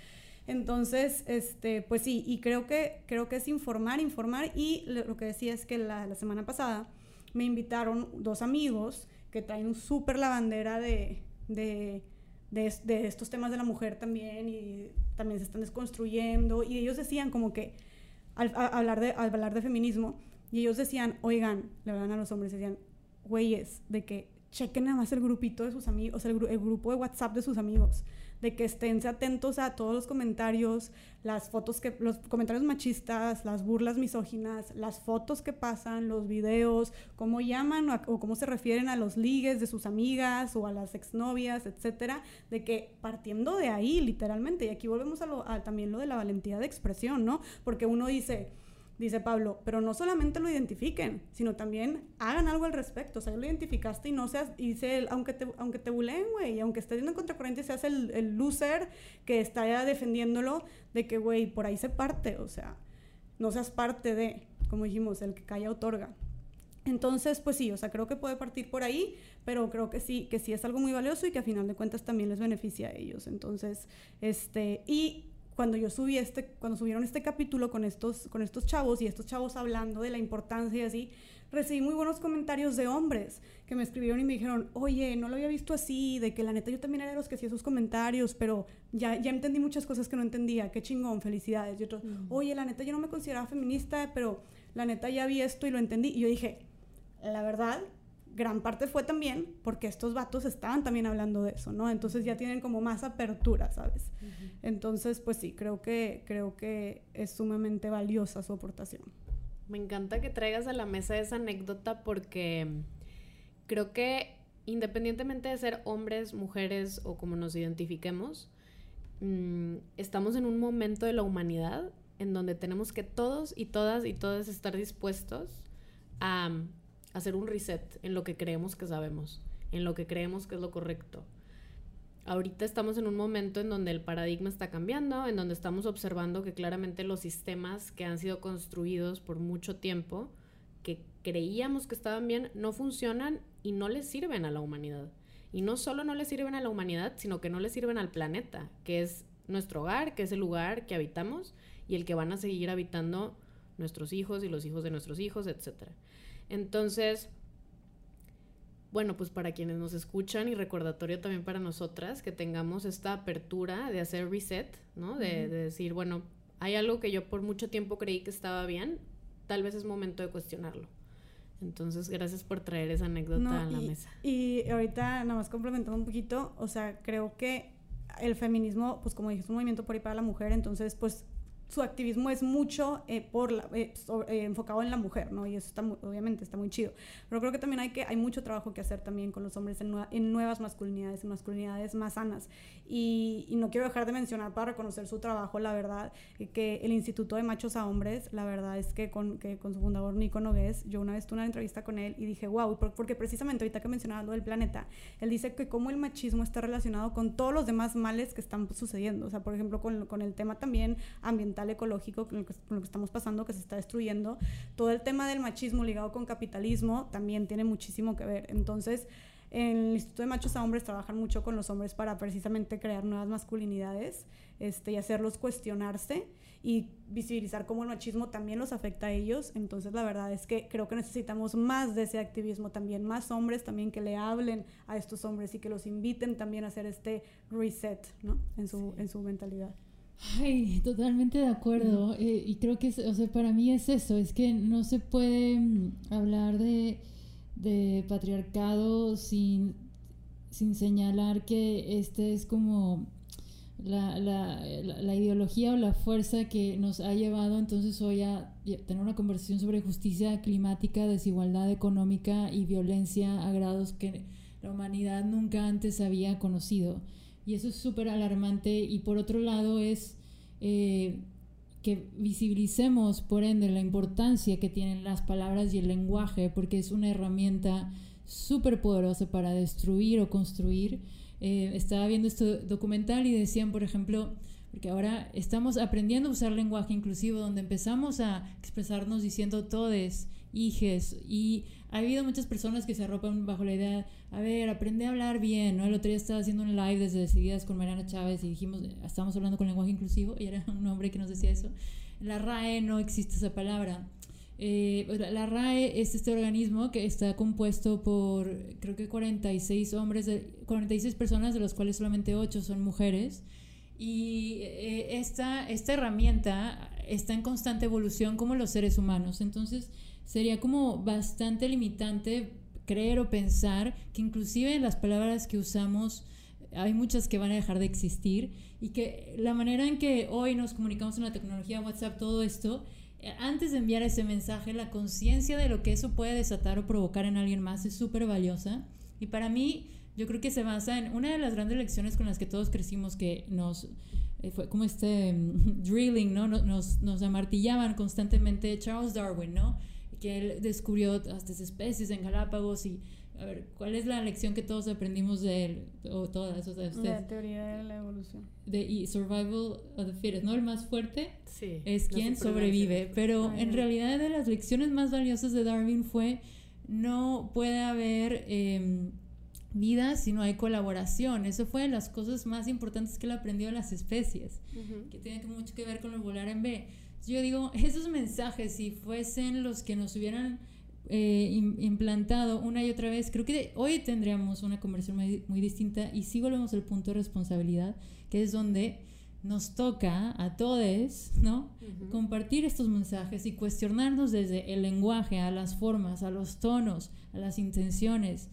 Entonces, este, pues sí, y creo que, creo que es informar, informar, y lo que decía es que la, la semana pasada, me invitaron dos amigos que traen súper la bandera de, de, de, estos temas de la mujer también y también se están desconstruyendo. Y ellos decían como que al, hablar, de, al hablar de feminismo y ellos decían, oigan, le hablan a los hombres, decían, güeyes, de que chequen nada más el grupito de sus amigos, o sea, el, el grupo de WhatsApp de sus amigos de que estén atentos a todos los comentarios, las fotos que, los comentarios machistas, las burlas misóginas, las fotos que pasan, los videos, cómo llaman o, cómo se refieren a los ligues de sus amigas o a las exnovias, etcétera, de que partiendo de ahí, literalmente, y aquí volvemos a, lo, a también lo de la valentía de expresión, ¿no? Porque uno dice, dice Pablo, pero no solamente lo identifiquen, sino también hagan algo al respecto. O sea, lo identificaste y no seas, y aunque te, aunque te buleen, güey, aunque estés yendo en contracorriente, seas el, el loser que está ya defendiéndolo, de que, güey, por ahí se parte, o sea, no seas parte de, como dijimos, el que calla otorga. Entonces, pues sí, o sea, creo que puede partir por ahí, pero creo que sí, que sí es algo muy valioso y que a final de cuentas también les beneficia a ellos. Entonces, este, y cuando yo subí este, cuando subieron este capítulo con estos, con estos chavos y estos chavos hablando de la importancia y así, recibí muy buenos comentarios de hombres que me escribieron y me dijeron, oye, no lo había visto así, de que la neta yo también era de los que hacía esos comentarios, pero ya, ya entendí muchas cosas que no entendía, qué chingón, felicidades. Y otros, mm. oye, la neta yo no me consideraba feminista, pero la neta ya vi esto y lo entendí. Y yo dije, la verdad, gran parte fue también porque estos vatos estaban también hablando de eso, ¿no? Entonces ya tienen como más apertura, ¿sabes? Entonces, pues sí, creo que, creo que es sumamente valiosa su aportación. Me encanta que traigas a la mesa esa anécdota porque creo que independientemente de ser hombres, mujeres o como nos identifiquemos, mm, estamos en un momento de la humanidad en donde tenemos que todos y todas y todas estar dispuestos a hacer un reset en lo que creemos que sabemos, en lo que creemos que es lo correcto. Ahorita estamos en un momento en donde el paradigma está cambiando, en donde estamos observando que claramente los sistemas que han sido construidos por mucho tiempo, que creíamos que estaban bien, no funcionan y no les sirven a la humanidad. Y no solo no les sirven a la humanidad, sino que no les sirven al planeta, que es nuestro hogar, que es el lugar que habitamos y el que van a seguir habitando nuestros hijos y los hijos de nuestros hijos, etcétera. Entonces, bueno, pues para quienes nos escuchan y recordatorio también para nosotras, que tengamos esta apertura de hacer reset, ¿no? De, decir, bueno, hay algo que yo por mucho tiempo creí que estaba bien, tal vez es momento de cuestionarlo. Entonces, gracias por traer esa anécdota a la mesa. Y ahorita, nada más complementando un poquito, o sea, creo que el feminismo, pues como dije, es un movimiento por ahí para la mujer, entonces, pues su activismo es mucho eh, por eh, eh, enfocado en la mujer, ¿no? Y eso está obviamente está muy chido. Pero creo que también hay, que, hay mucho trabajo que hacer también con los hombres en, nuevas masculinidades, en masculinidades más sanas. Y, y, no quiero dejar de mencionar para reconocer su trabajo, la verdad, que el Instituto de Machos a Hombres, la verdad es que con, que con su fundador Nico Nogués, yo una vez tuve una entrevista con él y dije, wow, porque precisamente ahorita que mencionaba lo del planeta, él dice que cómo el machismo está relacionado con todos los demás males que están sucediendo. O sea, por ejemplo, con, con el tema también ambiental ecológico con lo, que, estamos pasando, que se está destruyendo, todo el tema del machismo ligado con capitalismo también tiene muchísimo que ver. Entonces, En el Instituto de Machos a Hombres trabajan mucho con los hombres para precisamente crear nuevas masculinidades este, y hacerlos cuestionarse y visibilizar cómo el machismo también los afecta a ellos. Entonces la verdad es que creo que necesitamos más de ese activismo también, más hombres también que le hablen a estos hombres y que los inviten también a hacer este reset ¿no? en, su, en su mentalidad. Ay, totalmente de acuerdo. Eh, y creo que, o sea, para mí es eso, es que no se puede mm, hablar de, de patriarcado sin, sin señalar que este es como la, la, la, ideología o la fuerza que nos ha llevado entonces hoy a tener una conversación sobre justicia climática, desigualdad económica y violencia a grados que la humanidad nunca antes había conocido. Y eso es súper alarmante. Y por otro lado es eh, que visibilicemos, por ende, la importancia que tienen las palabras y el lenguaje, porque es una herramienta súper poderosa para destruir o construir eh, estaba viendo este documental y decían, por ejemplo, porque ahora estamos aprendiendo a usar lenguaje inclusivo, donde empezamos a expresarnos diciendo todes, hijes, y ha habido muchas personas que se arropan bajo la idea, a ver, aprende a hablar bien, ¿no? El otro día estaba haciendo un live desde Decididas con Mariana Chávez y dijimos, estamos hablando con lenguaje inclusivo, y era <laughs> un hombre que nos decía eso. La RAE no existe esa palabra. Eh, pues, la RAE es este organismo que está compuesto por, creo que 46 hombres, de, 46 personas, de los cuales solamente 8 son mujeres. Y eh, esta, esta herramienta está en constante evolución como los seres humanos. Entonces, sería como bastante limitante creer o pensar que inclusive las palabras que usamos hay muchas que van a dejar de existir y que la manera en que hoy nos comunicamos en la tecnología WhatsApp, todo esto, antes de enviar ese mensaje, la conciencia de lo que eso puede desatar o provocar en alguien más es súper valiosa. Y para mí, yo creo que se basa en una de las grandes lecciones con las que todos crecimos, que nos eh, fue como este mm, <laughs> drilling, ¿no? Nos, nos amartillaban constantemente Charles Darwin, ¿no? Que él descubrió estas especies en Galápagos y a ver, ¿cuál es la lección que todos aprendimos de él? O todas, o sea, La teoría de la evolución. De y survival of the fittest, ¿no? El más fuerte sí, es quien sobrevive. Pero en realidad de las lecciones más valiosas de Darwin fue no puede haber em, vida si no hay colaboración. Eso fue de las cosas más importantes que él aprendió de las especies, que tiene mucho que ver con el volar en B. Yo digo, <laughs> esos mensajes, si fuesen los que nos hubieran eh, implantado una y otra vez, creo que hoy tendríamos una conversación muy, distinta y sí volvemos al punto de responsabilidad, que es donde nos toca a todos, ¿no? Compartir estos mensajes y cuestionarnos desde el lenguaje, a las formas, a los tonos, a las intenciones,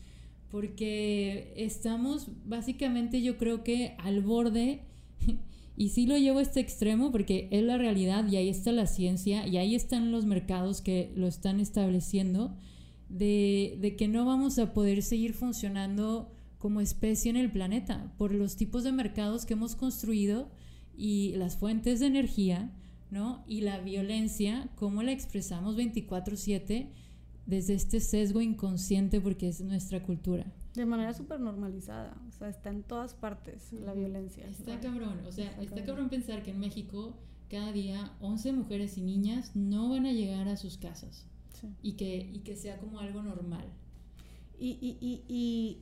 porque estamos básicamente yo creo que al borde <laughs> y sí lo llevo a este extremo porque es la realidad y ahí está la ciencia y ahí están los mercados que lo están estableciendo de, de, que no vamos a poder seguir funcionando como especie en el planeta por los tipos de mercados que hemos construido y las fuentes de energía, ¿no? Y la violencia, cómo la expresamos 24/7 desde este sesgo inconsciente porque es nuestra cultura. De manera súper normalizada, o sea, está en todas partes la violencia. Está cabrón, o sea, está, cabrón. pensar que en México cada día 11 mujeres y niñas no van a llegar a sus casas y, que, y que sea como algo normal. Y, y, y, y,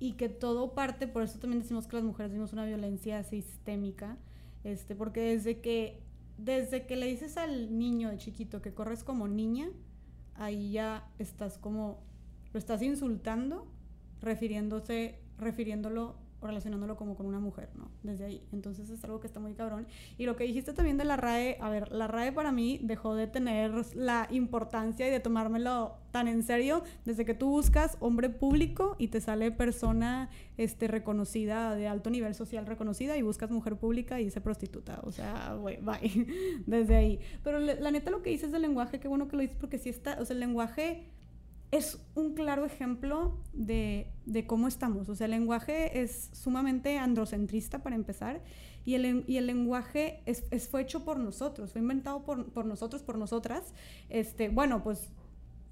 y que todo parte, por eso también decimos que las mujeres vivimos una violencia sistémica, este, porque desde que, desde que le dices al niño de chiquito que corres como niña, ahí ya estás como, lo estás insultando refiriéndose, refiriéndolo o relacionándolo como con una mujer, ¿no? Desde ahí. Entonces es algo que está muy cabrón. Y lo que dijiste también de la RAE, a ver, la RAE para mí dejó de tener la importancia y de tomármelo tan en serio desde que tú buscas hombre público y te sale persona este, reconocida, de alto nivel social reconocida, y buscas mujer pública y dice prostituta. O sea, güey, bye. <laughs> Desde ahí. Pero la neta lo que dices del lenguaje, qué bueno que lo dices porque sí está, o sea, el lenguaje es un claro ejemplo de, cómo estamos. O sea, el lenguaje es sumamente androcentrista para empezar y el, y el lenguaje es, fue hecho por nosotros, fue inventado por, nosotros, por nosotras. Este, bueno, pues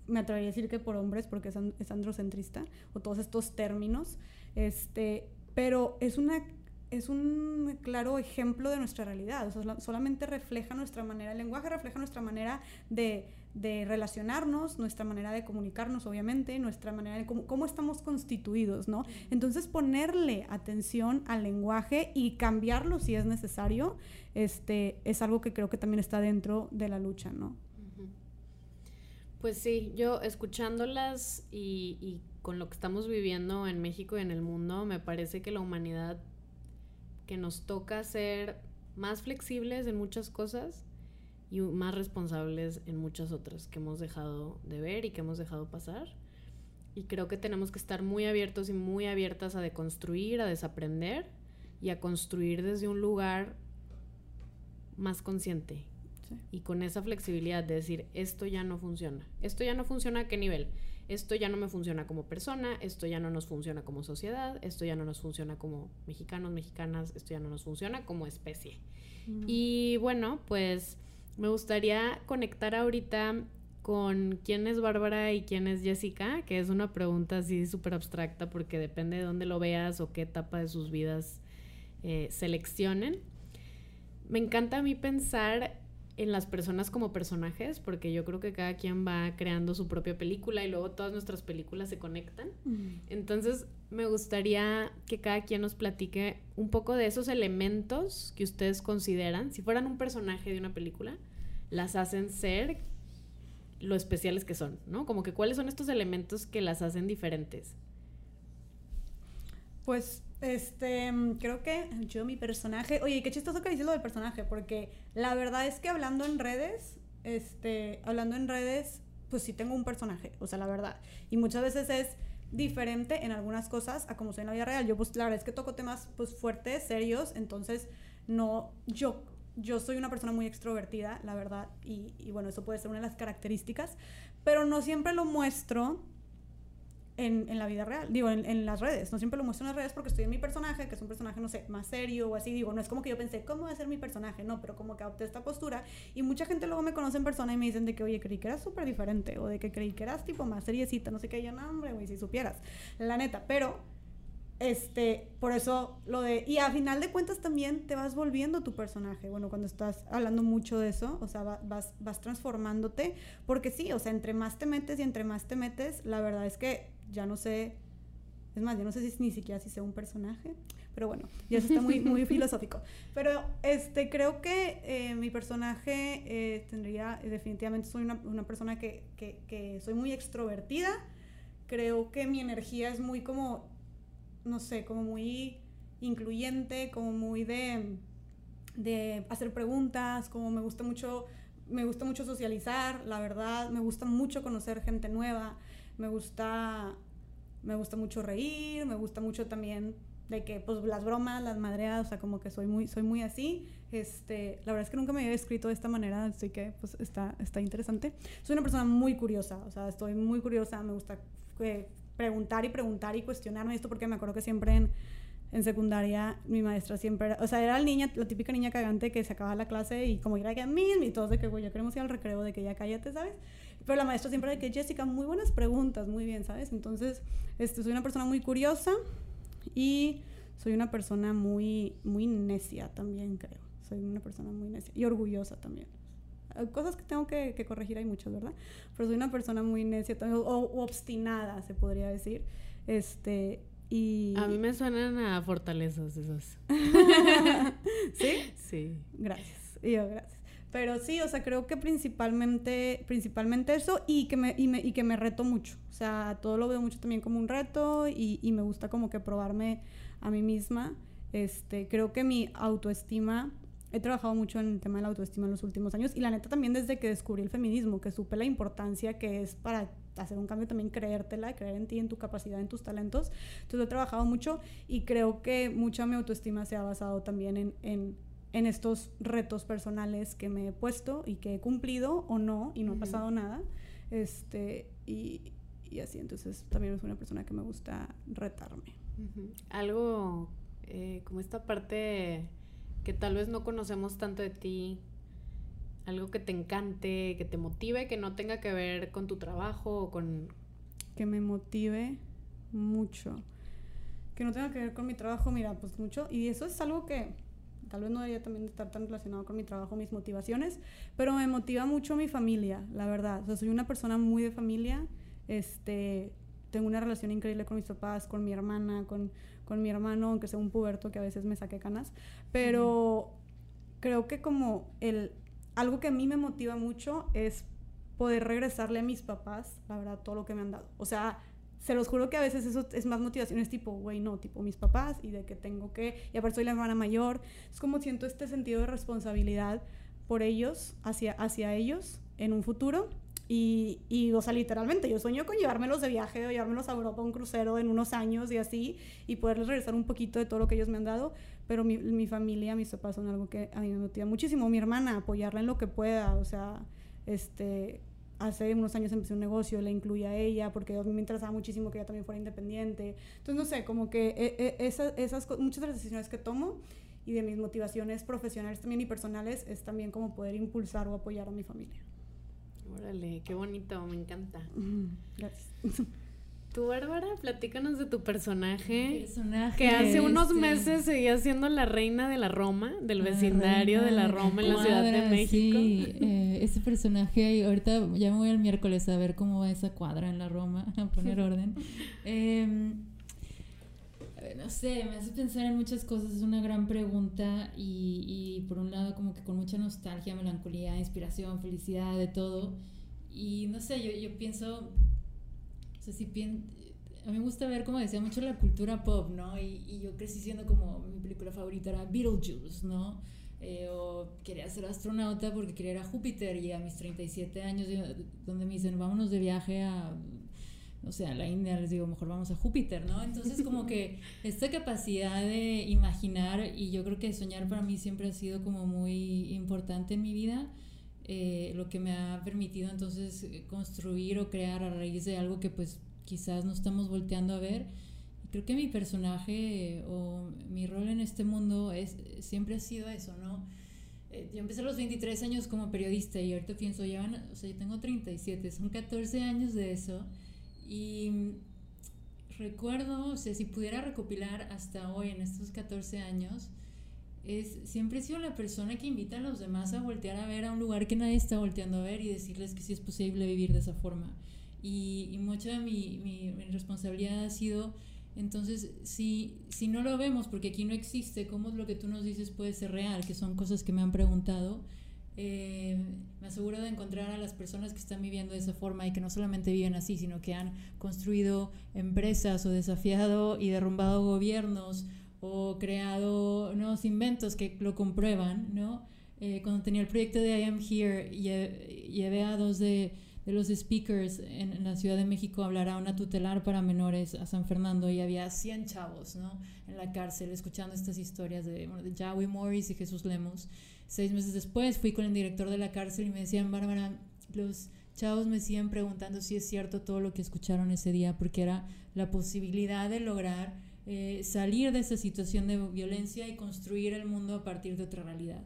me atrevería a decir que por hombres porque es, androcentrista o todos estos términos. Este, pero es una es un claro ejemplo de nuestra realidad. solamente refleja nuestra manera, el lenguaje refleja nuestra manera de, relacionarnos, nuestra manera de comunicarnos, obviamente, nuestra manera de cómo, estamos constituidos, ¿no? Entonces, ponerle atención al lenguaje y cambiarlo si es necesario, este, es algo que creo que también está dentro de la lucha, ¿no? Pues sí, yo escuchándolas y, y con lo que estamos viviendo en México y en el mundo, me parece que la humanidad que nos toca ser más flexibles en muchas cosas y más responsables en muchas otras que hemos dejado de ver y que hemos dejado pasar. Y creo que tenemos que estar muy abiertos y muy abiertas a deconstruir, a desaprender y a construir desde un lugar más consciente. Y con esa flexibilidad de decir, esto ya no funciona. Esto ya no funciona a qué nivel esto ya no me funciona como persona, esto ya no nos funciona como sociedad, esto ya no nos funciona como mexicanos, mexicanas, esto ya no nos funciona como especie. Mm. Y bueno, pues me gustaría conectar ahorita con quién es Bárbara y quién es Jessica, que es una pregunta así súper abstracta porque depende de dónde lo veas o qué etapa de sus vidas eh, seleccionen. Me encanta a mí pensar en las personas como personajes, porque yo creo que cada quien va creando su propia película y luego todas nuestras películas se conectan. Entonces, me gustaría que cada quien nos platique un poco de esos elementos que ustedes consideran, si fueran un personaje de una película, las hacen ser lo especiales que son, ¿no? Como que cuáles son estos elementos que las hacen diferentes. Pues este, mm, creo que yo mi personaje, oye, qué chistoso que dices lo del personaje, porque la verdad es que hablando en redes, este, hablando en redes, pues sí tengo un personaje, o sea, la verdad. Y muchas veces es diferente en algunas cosas a como soy en la vida real. Yo pues la verdad es que toco temas pues fuertes, serios, entonces no, yo, yo soy una persona muy extrovertida, la verdad, y, y bueno, eso puede ser una de las características, pero no siempre lo muestro en, en, la vida real, digo, en, en, las redes. No siempre lo muestro en las redes porque estoy en mi personaje, que es un personaje, no sé, más serio o así. Digo, no es como que yo pensé, ¿cómo va a ser mi personaje? No, pero como que adopté esta postura. Y mucha gente luego me conoce en persona y me dicen de que, oye, creí que eras súper diferente. O de que creí que eras tipo más seriecita, no sé qué. Y yo, no, hombre, güey, si supieras. La neta. Pero, este, por eso lo de. Y a final de cuentas también te vas volviendo tu personaje. Bueno, cuando estás hablando mucho de eso, o sea, vas, vas transformándote. Porque sí, o sea, entre más te metes y entre más te metes, la verdad es que ya no sé, es más, ya no sé si ni siquiera si sea un personaje, pero bueno, ya eso está muy, muy <laughs> filosófico. Pero este, creo que eh, mi personaje eh, tendría, definitivamente soy una, una persona que, que, que, soy muy extrovertida, creo que mi energía es muy como, no sé, como muy incluyente, como muy de, de hacer preguntas, como me gusta mucho me gusta mucho socializar, la verdad, me gusta mucho conocer gente nueva, me gusta, me gusta mucho reír, me gusta mucho también de que pues las bromas, las madreadas, o sea, como que soy muy, soy muy así. Este, la verdad es que nunca me había escrito de esta manera, así que pues está, está interesante. Soy una persona muy curiosa, o sea, estoy muy curiosa, me gusta eh, preguntar y preguntar y cuestionarme esto porque me acuerdo que siempre en, en secundaria mi maestra siempre o sea, era la niña, la típica niña cagante que se acababa la clase y como era que a mí y todos de que, güey, ya queremos ir al recreo, de que ya cállate, ¿sabes? Pero la maestra siempre de que, Jessica, muy buenas preguntas, muy bien, ¿sabes? Entonces, este, soy una persona muy curiosa y soy una persona muy, muy necia también, creo. Soy una persona muy necia y orgullosa también. Cosas que tengo que, que corregir hay muchas, ¿verdad? Pero soy una persona muy necia o obstinada, se podría decir. Este, y... A mí me suenan a fortalezas esas. <laughs> ¿Sí? Sí. Gracias. Y yo, gracias. Pero sí, o sea, creo que principalmente, principalmente eso y que, me, y, que me reto mucho. O sea, todo lo veo mucho también como un reto y, me gusta como que probarme a mí misma. Este, creo que mi autoestima, he trabajado mucho en el tema de la autoestima en los últimos años y la neta también desde que descubrí el feminismo, que supe la importancia que es para hacer un cambio también creértela, creer en ti, en tu capacidad, en tus talentos. Entonces he trabajado mucho y creo que mucha mi autoestima se ha basado también en en estos retos personales que me he puesto y que he cumplido o no y no ha pasado nada. Este, y, y, así, entonces también es una persona que me gusta retarme. Algo eh, como esta parte que tal vez no conocemos tanto de ti, algo que te encante, que te motive, que no tenga que ver con tu trabajo o con... Que me motive mucho. que no tenga que ver con mi trabajo, mira, pues mucho. Y eso es algo que tal vez no debería también estar tan relacionado con mi trabajo, mis motivaciones, pero me motiva mucho mi familia, la verdad. O sea, soy una persona muy de familia. Este, tengo una relación increíble con mis papás, con mi hermana, con, con mi hermano, aunque sea un puberto que a veces me saque canas. Pero creo que como el, algo que a mí me motiva mucho es poder regresarle a mis papás, la verdad, todo lo que me han dado. O sea, se los juro que a veces eso es más motivación, es tipo, güey, no, tipo mis papás y de que tengo que, y aparte soy la hermana mayor, es como siento este sentido de responsabilidad por ellos, hacia, hacia ellos en un futuro. Y, y, o sea, literalmente, yo sueño con llevármelos de viaje o llevármelos a Europa a un crucero en unos años y así, y poderles regresar un poquito de todo lo que ellos me han dado. Pero mi, mi familia, mis papás son algo que a mí me motiva muchísimo. Mi hermana, apoyarla en lo que pueda, o sea, este, hace unos años empecé un negocio, le incluía a ella, porque a mí me interesaba muchísimo que ella también fuera independiente. Entonces, no sé, como que e, e, esas, esas, muchas de las decisiones que tomo y de mis motivaciones profesionales también y personales es también como poder impulsar o apoyar a mi familia. Órale, qué bonito, me encanta. Gracias. <laughs> Tú, Bárbara, platícanos de tu personaje. Personaje. Que hace unos este, meses seguía siendo la reina de la Roma, del vecindario de la Roma en la Ciudad de México. Sí, eh, ese personaje, y ahorita ya me voy el miércoles a ver cómo va esa cuadra en la Roma, <laughs> a poner <laughs> orden. Eh, no sé, me hace pensar en muchas cosas, es una gran pregunta y, y por un lado como que con mucha nostalgia, melancolía, inspiración, felicidad, de todo. Y no sé, yo, yo pienso, o sea, si a mí me gusta ver, como decía, mucho la cultura pop, ¿no? Y, y yo crecí siendo como, mi película favorita era Beetlejuice, ¿no? Eh, o quería ser astronauta porque quería ir a Júpiter y a mis 37 años, donde me dicen, vámonos de viaje a, no sé, a la India, les digo, mejor vamos a Júpiter, ¿no? Entonces como que <laughs> esta capacidad de imaginar y yo creo que soñar para mí siempre ha sido como muy importante en mi vida, eh, lo que me ha permitido entonces eh, construir o crear a raíz de algo que pues quizás no estamos volteando a ver. Creo que mi personaje eh, o mi rol en este mundo es, siempre ha sido eso, ¿no? Eh, yo empecé a los 23 años como periodista y ahorita pienso, ya van, o sea, yo tengo 37, son 14 años de eso. Y recuerdo, o sea, si pudiera recopilar hasta hoy en estos 14 años, es siempre he sido la persona que invita a los demás a voltear a ver a un lugar que nadie está volteando a ver y decirles que sí es posible vivir de esa forma. Y, y mucha de mi, mi, mi responsabilidad ha sido, entonces, si, si no lo vemos, porque aquí no existe, ¿cómo lo que tú nos dices puede ser real? Que son cosas que me han preguntado. Eh, me aseguro de encontrar a las personas que están viviendo de esa forma y que no solamente viven así, sino que han construido empresas o desafiado y derrumbado gobiernos o creado nuevos inventos que lo comprueban, ¿no? Eh, cuando tenía el proyecto de I Am Here, lle- llevé a dos de, de los speakers en, en la Ciudad de México a hablar a una tutelar para menores a San Fernando y había 100 chavos, ¿no? En la cárcel escuchando estas historias de, bueno, de Jawi Morris y Jesús Lemos. Seis meses después fui con el director de la cárcel y me decían, Bárbara, los chavos me siguen preguntando si es cierto todo lo que escucharon ese día, porque era la posibilidad de lograr eh, salir de esa situación de violencia y construir el mundo a partir de otra realidad.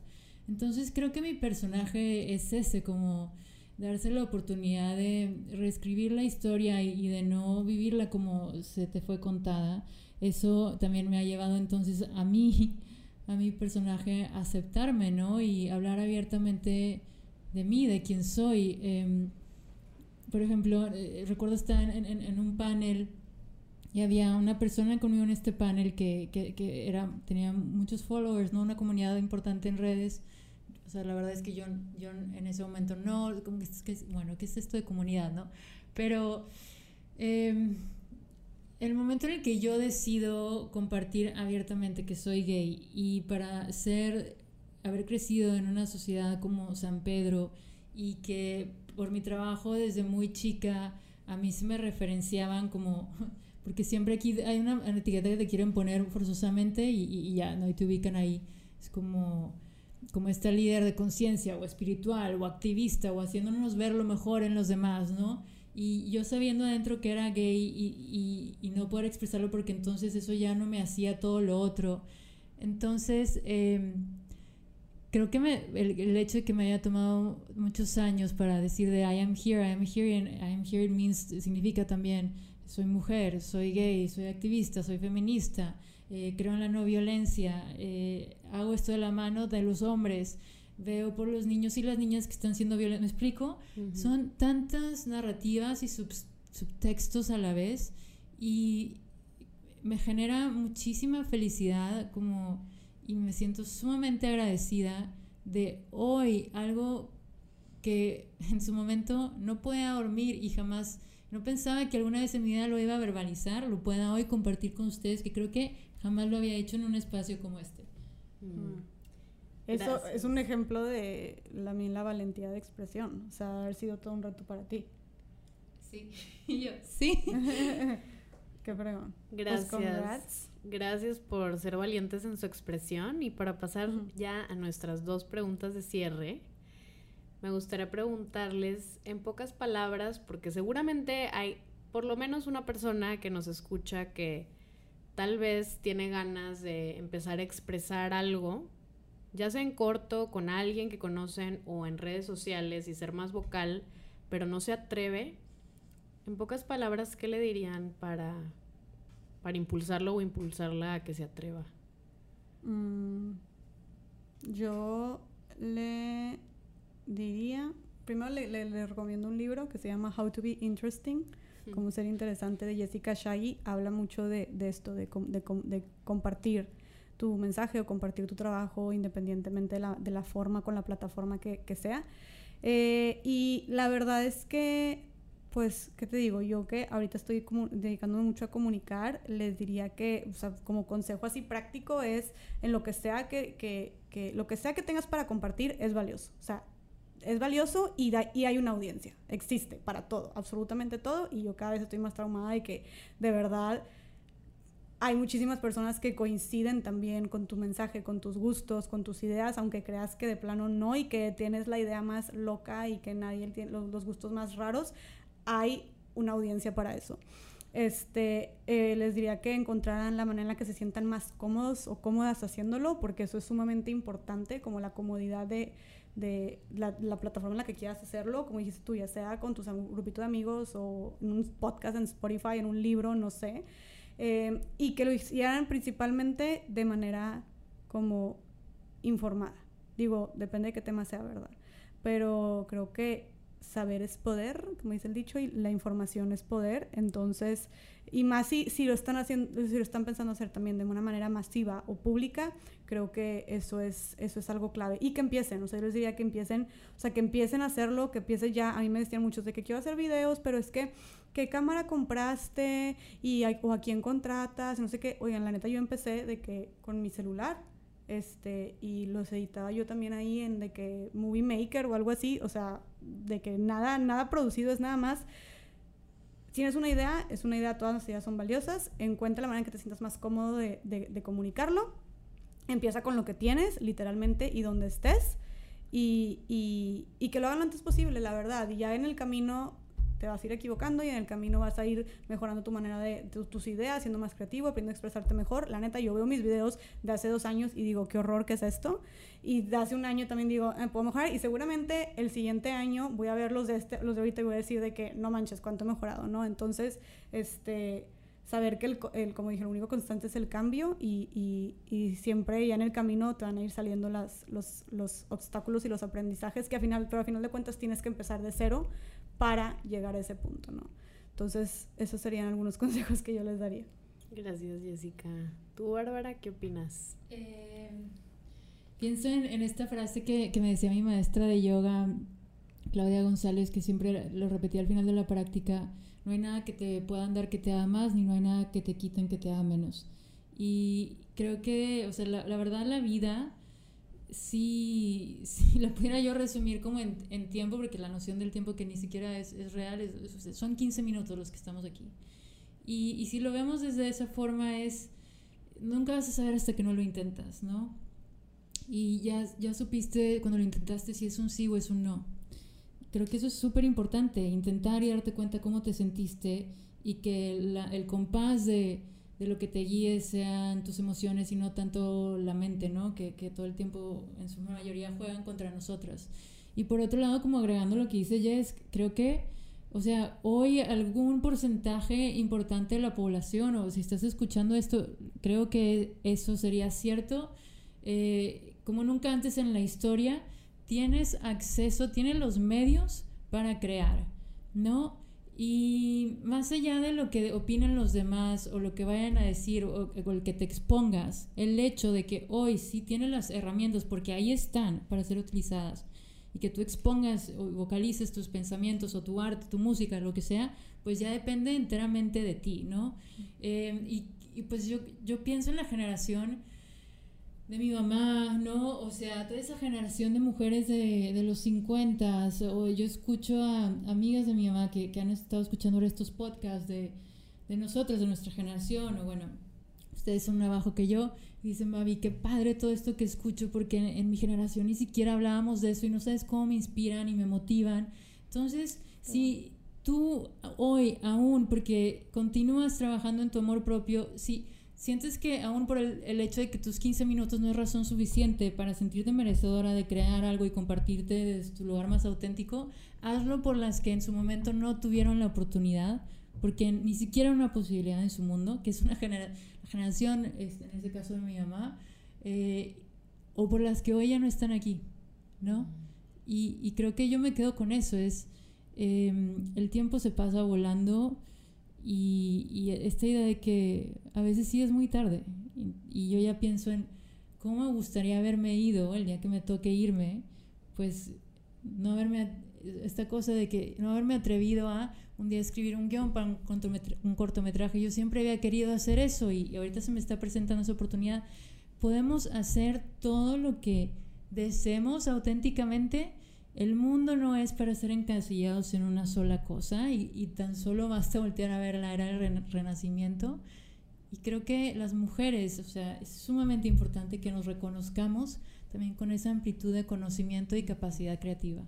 Entonces creo que mi personaje es ese, como darse la oportunidad de reescribir la historia y, de no vivirla como se te fue contada. Eso también me ha llevado entonces a mí, a mi personaje, a aceptarme, ¿no? Y hablar abiertamente de mí, de quién soy. Em, por ejemplo, eh, recuerdo estar en- en un panel y había una persona conmigo en este panel que, que, que era, tenía muchos followers, ¿no? Una comunidad importante en redes. O sea, la verdad es que yo, yo en ese momento no, como que, bueno, ¿qué es esto de comunidad, no? Pero eh, el momento en el que yo decido compartir abiertamente que soy gay y para ser, haber crecido en una sociedad como San Pedro y que por mi trabajo desde muy chica a mí se me referenciaban como porque siempre aquí hay una, una etiqueta que te quieren poner forzosamente y, y- ya, ¿no? Y te ubican ahí. Es como, como esta líder de conciencia o espiritual o activista o haciéndonos ver lo mejor en los demás, ¿no? Y yo sabiendo adentro que era gay y, y- y no poder expresarlo porque entonces eso ya no me hacía todo lo otro. Entonces, eh, creo que me, el, el hecho de que me haya tomado muchos años para decir de I am here, I am here, and I am here means, significa también soy mujer, soy gay, soy activista, soy feminista, eh, creo en la no violencia, eh, hago esto de la mano de los hombres, veo por los niños y las niñas que están siendo violentos. ¿Me explico? Son tantas narrativas y subtextos a la vez y me genera muchísima felicidad como y me siento sumamente agradecida de hoy algo que en su momento no podía dormir y jamás no pensaba que alguna vez en mi vida lo iba a verbalizar, lo pueda hoy compartir con ustedes, que creo que jamás lo había hecho en un espacio como este. Mm. Eso es un ejemplo de la, la valentía de expresión, o sea, haber sido todo un reto para ti. Sí, <laughs> y yo, sí. <laughs> Qué fregón. Pues Gracias. Gracias por ser valientes en su expresión y para pasar ya a nuestras dos preguntas de cierre, me gustaría preguntarles en pocas palabras, porque seguramente hay por lo menos una persona que nos escucha que tal vez tiene ganas de empezar a expresar algo, ya sea en corto, con alguien que conocen o en redes sociales y ser más vocal, pero no se atreve. En pocas palabras, ¿qué le dirían para, para impulsarlo o impulsarla a que se atreva? Mm, yo le diría, primero le, recomiendo un libro que se llama How to Be Interesting, como ser interesante de Jessica Shaggy. Habla mucho de, esto, de, de, compartir tu mensaje o compartir tu trabajo independientemente de la, de la forma con la plataforma que, que sea. Eh, y la verdad es que, pues, ¿qué te digo? Yo que ahorita estoy dedicándome mucho a comunicar, les diría que, o sea, como consejo así práctico es en lo que sea que, que, que lo que sea que tengas para compartir es valioso. O sea, es valioso y, y, hay una audiencia. Existe para todo, absolutamente todo. Y yo cada vez estoy más traumada de que de verdad hay muchísimas personas que coinciden también con tu mensaje, con tus gustos, con tus ideas, aunque creas que de plano no y que tienes la idea más loca y que nadie tiene los, gustos más raros. Hay una audiencia para eso. Este, eh, les diría que encontraran la manera en la que se sientan más cómodos o cómodas haciéndolo, porque eso es sumamente importante, como la comodidad de de la, plataforma en la que quieras hacerlo, como dijiste tú, ya sea con tu grupito de amigos o en un podcast en Spotify, en un libro, no sé, eh, y que lo hicieran principalmente de manera como informada. Digo, depende de qué tema sea, ¿verdad? Pero creo que saber es poder, como dice el dicho, y la información es poder. Entonces, y más si, si lo están haciendo, si lo están pensando hacer también de una manera masiva o pública, creo que eso es, eso es algo clave. Y que empiecen, o sea, yo les diría que empiecen, o sea, que empiecen a hacerlo, que empiecen ya, a mí me decían muchos de que quiero hacer videos, pero es que, ¿qué cámara compraste? Y, o a quién contratas, no sé qué. Oigan, la neta yo empecé de que con mi celular, este, y los editaba yo también ahí en de que Movie Maker o algo así, o sea, de que nada, nada producido es nada más. Si tienes una idea, es una idea, todas las ideas son valiosas, encuentra la manera en que te sientas más cómodo de, de, comunicarlo, empieza con lo que tienes, literalmente, y donde estés, y, y, y que lo hagan lo antes posible, la verdad, y ya en el camino te vas a ir equivocando y en el camino vas a ir mejorando tu manera de, tus ideas, siendo más creativo, aprendiendo a expresarte mejor. La neta, yo veo mis videos de hace dos años y digo, qué horror que es esto. Y de hace un año también digo, eh, puedo mejorar. Y seguramente el siguiente año voy a ver los de, este, los de ahorita y voy a decir de que no manches, cuánto he mejorado, ¿no? Entonces, este saber que el, el, como dije, lo único constante es el cambio y, y, y, siempre ya en el camino te van a ir saliendo las, los, los, obstáculos y los aprendizajes que al final, pero al final de cuentas tienes que empezar de cero para llegar a ese punto, ¿no? Entonces, esos serían algunos <laughs> consejos que yo les daría. Gracias, Jessica. ¿Tú, Bárbara, qué opinas? Eh, pienso en, en, esta frase que, que me decía mi maestra de yoga, Claudia González, que siempre lo repetía al final de la práctica, no hay nada que te puedan dar que te haga más, ni no hay nada que te quiten que te haga menos. Y creo que, o sea, la, la verdad la vida si, si la pudiera yo resumir como en, en, tiempo, porque la noción del tiempo que ni siquiera es, es real, es, son 15 minutos los que estamos aquí. Y, y, si lo vemos desde esa forma es, nunca vas a saber hasta que no lo intentas, ¿no? Y ya, ya supiste cuando lo intentaste si es un sí o es un no. Creo que eso es súper importante, intentar y darte cuenta cómo te sentiste y que la, el compás de de lo que te guíe sean tus emociones y no tanto la mente, ¿no? Que, que, todo el tiempo, en su mayoría, juegan contra nosotras. Y por otro lado, como agregando lo que dice Jess, creo que o sea, hoy algún porcentaje importante de la población, o si estás escuchando esto, creo que eso sería cierto, eh, como nunca antes en la historia, tienes acceso, tienes los medios para crear, ¿no? Y más allá de lo que opinen los demás o lo que vayan a decir o, el que te expongas, el hecho de que hoy sí tienes las herramientas porque ahí están para ser utilizadas y que tú expongas o vocalices tus pensamientos o tu arte, tu música, lo que sea, pues ya depende enteramente de ti, ¿no? Eh, y, y, pues yo, yo pienso en la generación de mi mamá, ¿no? O sea, toda esa generación de mujeres de, de los 50, o yo escucho a amigas de mi mamá que, que han estado escuchando estos podcasts de, de nosotras, de nuestra generación, o bueno, ustedes son más abajo que yo, y dicen, Babi, qué padre todo esto que escucho, porque en, mi generación ni siquiera hablábamos de eso y no sabes cómo me inspiran y me motivan. Entonces, si tú hoy aún, porque continúas trabajando en tu amor propio, si ¿Sientes que aún por el, el, hecho de que tus 15 minutos no es razón suficiente para sentirte merecedora de crear algo y compartirte desde tu lugar más auténtico? Hazlo por las que en su momento no tuvieron la oportunidad, porque ni siquiera una posibilidad en su mundo, que es una genera generación, este, en este caso de mi mamá, eh, o por las que hoy ya no están aquí, ¿no? Y, y creo que yo me quedo con eso, es eh, el tiempo se pasa volando y, esta idea de que a veces sí es muy tarde y, yo ya pienso en cómo me gustaría haberme ido el día que me toque irme, pues no haberme, esta cosa de que no haberme atrevido a un día escribir un guion para un, cortometraje. Yo siempre había querido hacer eso y, y ahorita se me está presentando esa oportunidad. Podemos hacer todo lo que deseemos auténticamente el mundo no es para ser encasillados en una sola cosa y, tan solo basta voltear a ver la era del renacimiento. Y creo que las mujeres, o sea, es sumamente importante que nos reconozcamos también con esa amplitud de conocimiento y capacidad creativa.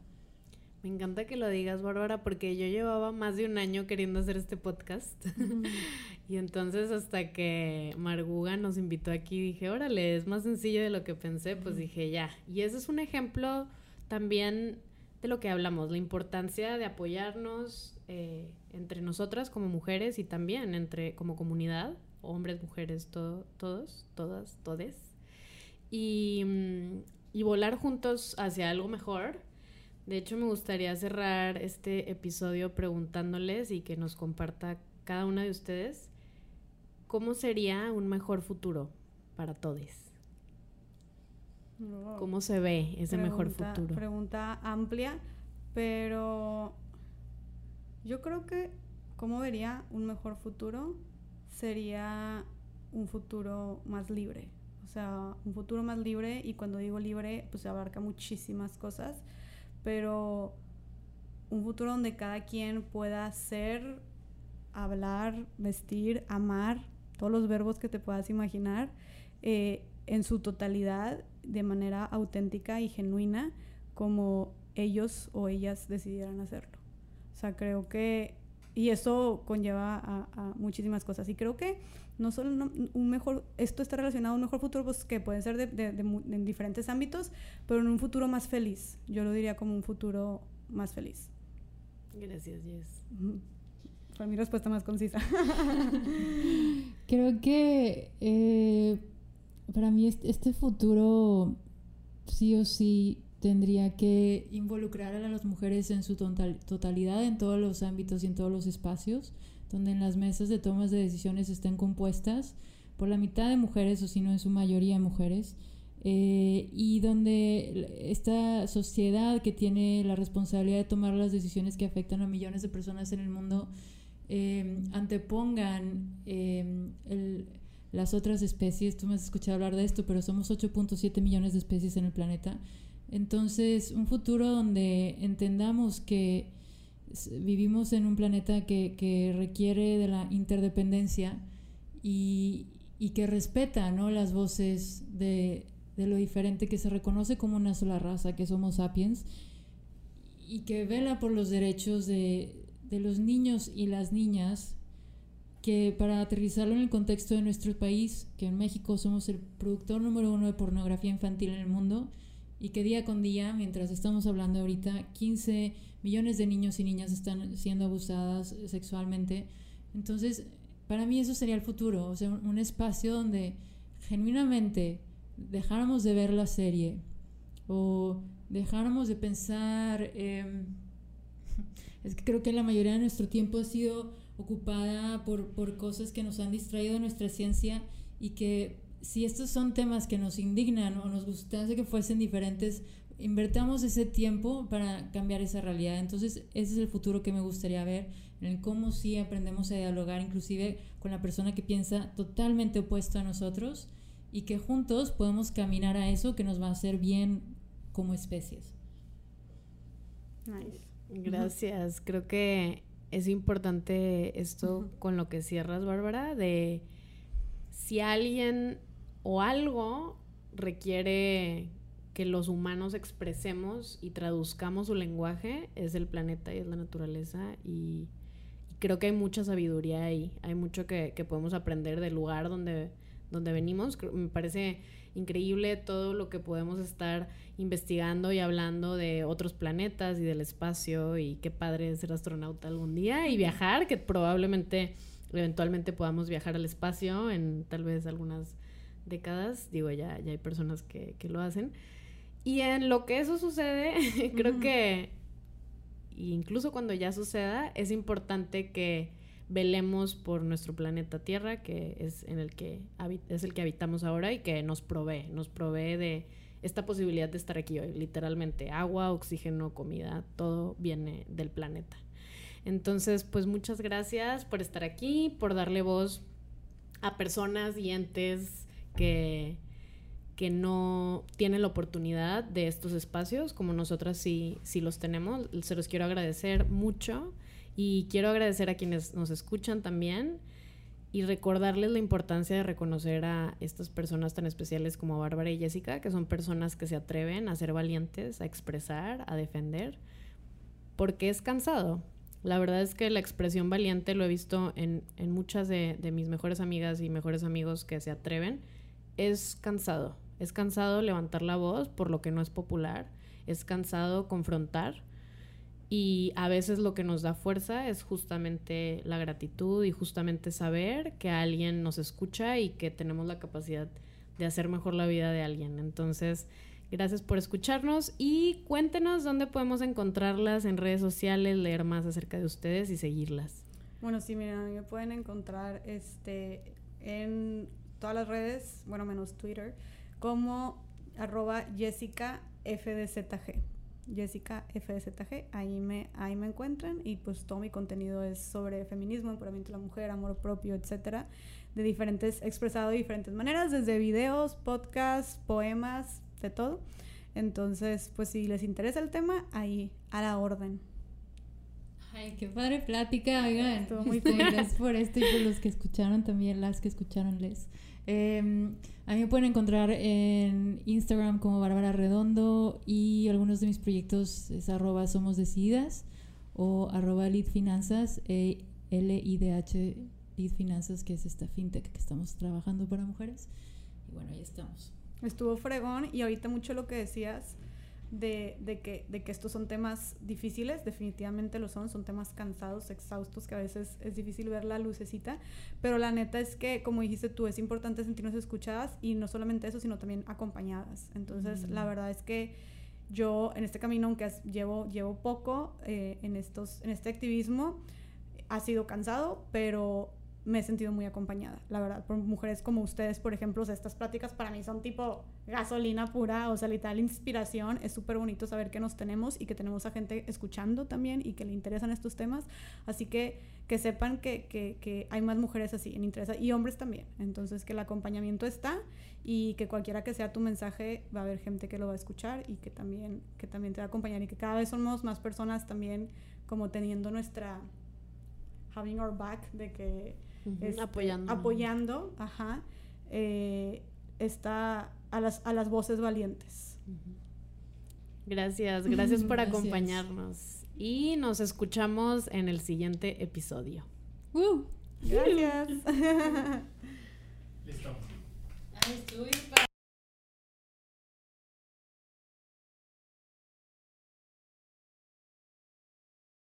Me encanta que lo digas, Bárbara, porque yo llevaba más de un año queriendo hacer este podcast. <laughs> y entonces hasta que Marguga nos invitó aquí, dije, órale, es más sencillo de lo que pensé, pues dije, ya. Y ese es un ejemplo también de lo que hablamos, la importancia de apoyarnos eh, entre nosotras como mujeres y también entre como comunidad, hombres, mujeres, todo, todos, todas, todes, y, mm, y volar juntos hacia algo mejor. De hecho, me gustaría cerrar este episodio preguntándoles y que nos comparta cada una de ustedes cómo sería un mejor futuro para todos. ¿Cómo se ve ese mejor futuro? Pregunta amplia, pero yo creo que cómo vería un mejor futuro sería un futuro más libre. O sea, un futuro más libre y cuando digo libre, pues abarca muchísimas cosas, pero un futuro donde cada quien pueda ser, hablar, vestir, amar, todos los verbos que te puedas imaginar, eh, en su totalidad de manera auténtica y genuina como ellos o ellas decidieran hacerlo. O sea, creo que, y eso conlleva a, muchísimas cosas. Y creo que no solo un mejor, esto está relacionado a un mejor futuro, pues que pueden ser de, en diferentes ámbitos, pero en un futuro más feliz. Yo lo diría como un futuro más feliz. Gracias, Jess. Fue mi respuesta más concisa. <laughs> creo que eh, para mí este futuro sí o sí tendría que involucrar a las mujeres en su totalidad, en todos los ámbitos y en todos los espacios, donde en las mesas de tomas de decisiones estén compuestas por la mitad de mujeres o si no en su mayoría mujeres, eh, y donde esta sociedad que tiene la responsabilidad de tomar las decisiones que afectan a millones de personas en el mundo eh, antepongan eh, el las otras especies, tú me has escuchado hablar de esto, pero somos 8.7 millones de especies en el planeta. Entonces, un futuro donde entendamos que vivimos en un planeta que, requiere de la interdependencia y, que respeta ¿no? las voces de, lo diferente que se reconoce como una sola raza, que somos sapiens, y que vela por los derechos de, de los niños y las niñas que para aterrizarlo en el contexto de nuestro país, que en México somos el productor número uno de pornografía infantil en el mundo y que día con día, mientras estamos hablando ahorita, 15 millones de niños y niñas están siendo abusadas sexualmente. Entonces, para mí eso sería el futuro, o sea, un espacio donde genuinamente dejáramos de ver la serie o dejáramos de pensar, em, <laughs> es que creo que la mayoría de nuestro tiempo ha sido ocupada por, por cosas que nos han distraído de nuestra ciencia y que si estos son temas que nos indignan o nos gustase que fuesen diferentes, invertamos ese tiempo para cambiar esa realidad. Entonces, ese es el futuro que me gustaría ver, en el cómo sí aprendemos a dialogar inclusive con la persona que piensa totalmente opuesto a nosotros y que juntos podemos caminar a eso que nos va a hacer bien como especies. Nice. Gracias. Creo que es importante esto con lo que cierras, Bárbara, de si alguien o algo requiere que los humanos expresemos y traduzcamos su lenguaje, es el planeta y es la naturaleza y, creo que hay mucha sabiduría ahí, hay mucho que, que podemos aprender del lugar donde, donde venimos. Me parece increíble todo lo que podemos estar investigando y hablando de otros planetas y del espacio y qué padre ser astronauta algún día y viajar, que probablemente eventualmente podamos viajar al espacio en tal vez algunas décadas, digo, ya, ya hay personas que, que lo hacen. Y en lo que eso sucede, <laughs> creo que incluso cuando ya suceda, es importante que velemos por nuestro planeta Tierra, que es en el que es el que habitamos ahora y que nos provee, nos provee de esta posibilidad de estar aquí hoy, literalmente agua, oxígeno, comida, todo viene del planeta. Entonces, pues muchas gracias por estar aquí, por darle voz a personas y entes que, que no tienen la oportunidad de estos espacios, como nosotras sí, sí los tenemos. Se los quiero agradecer mucho. Y quiero agradecer a quienes nos escuchan también y recordarles la importancia de reconocer a estas personas tan especiales como Bárbara y Jessica, que son personas que se atreven a ser valientes, a expresar, a defender, porque es cansado. La verdad es que la expresión valiente lo he visto en, muchas de, de mis mejores amigas y mejores amigos que se atreven. Es cansado. Es cansado levantar la voz por lo que no es popular. Es cansado confrontar y a veces lo que nos da fuerza es justamente la gratitud y justamente saber que alguien nos escucha y que tenemos la capacidad de hacer mejor la vida de alguien. Entonces, gracias por escucharnos y cuéntenos dónde podemos encontrarlas en redes sociales, leer más acerca de ustedes y seguirlas. Bueno, sí, miren, me pueden encontrar este, en todas las redes, bueno, menos Twitter, como arroba Jessica FDZG. Jessica FZG, ahí me, ahí me encuentran y pues todo mi contenido es sobre feminismo, empoderamiento de la mujer, amor propio, etcétera, de diferentes, expresado de diferentes maneras, desde videos, podcasts, poemas, de todo. Entonces, pues si les interesa el tema, ahí a la orden. Ay, qué padre plática, oigan. Estuvo muy cool. Gracias por esto y por los que escucharon también, las que escucharon les. Em, a mí me pueden encontrar en Instagram como Bárbara Redondo y algunos de mis proyectos es arroba somos decididas o arroba leadfinanzas, e L-I-D-H Lead Finanzas, que es esta fintech que estamos trabajando para mujeres. Y bueno, ahí estamos. Estuvo fregón y ahorita mucho lo que decías de, de, que, de que estos son temas difíciles, definitivamente lo son, son temas cansados, exhaustos, que a veces es difícil ver la lucecita, pero la neta es que, como dijiste tú, es importante sentirnos escuchadas y no solamente eso, sino también acompañadas. Entonces, la verdad es que yo en este camino, aunque llevo, llevo poco eh, en, estos, en este activismo, ha sido cansado, pero me he sentido muy acompañada, la verdad, por mujeres como ustedes, por ejemplo, o sea, estas pláticas para mí son tipo gasolina pura, o sea, literal inspiración, es súper bonito saber que nos tenemos y que tenemos a gente escuchando también y que le interesan estos temas, así que que sepan que, que, que hay más mujeres así en interés y hombres también, entonces que el acompañamiento está y que cualquiera que sea tu mensaje va a haber gente que lo va a escuchar y que también, que también te va a acompañar y que cada vez somos más personas también como teniendo nuestra having our back de que este, apoyando. Apoyando, ajá, eh, está a las, a las voces valientes. Gracias, gracias <laughs> por acompañarnos y nos escuchamos en el siguiente episodio. Uh. ¡Woo! Gracias. <laughs> Listo.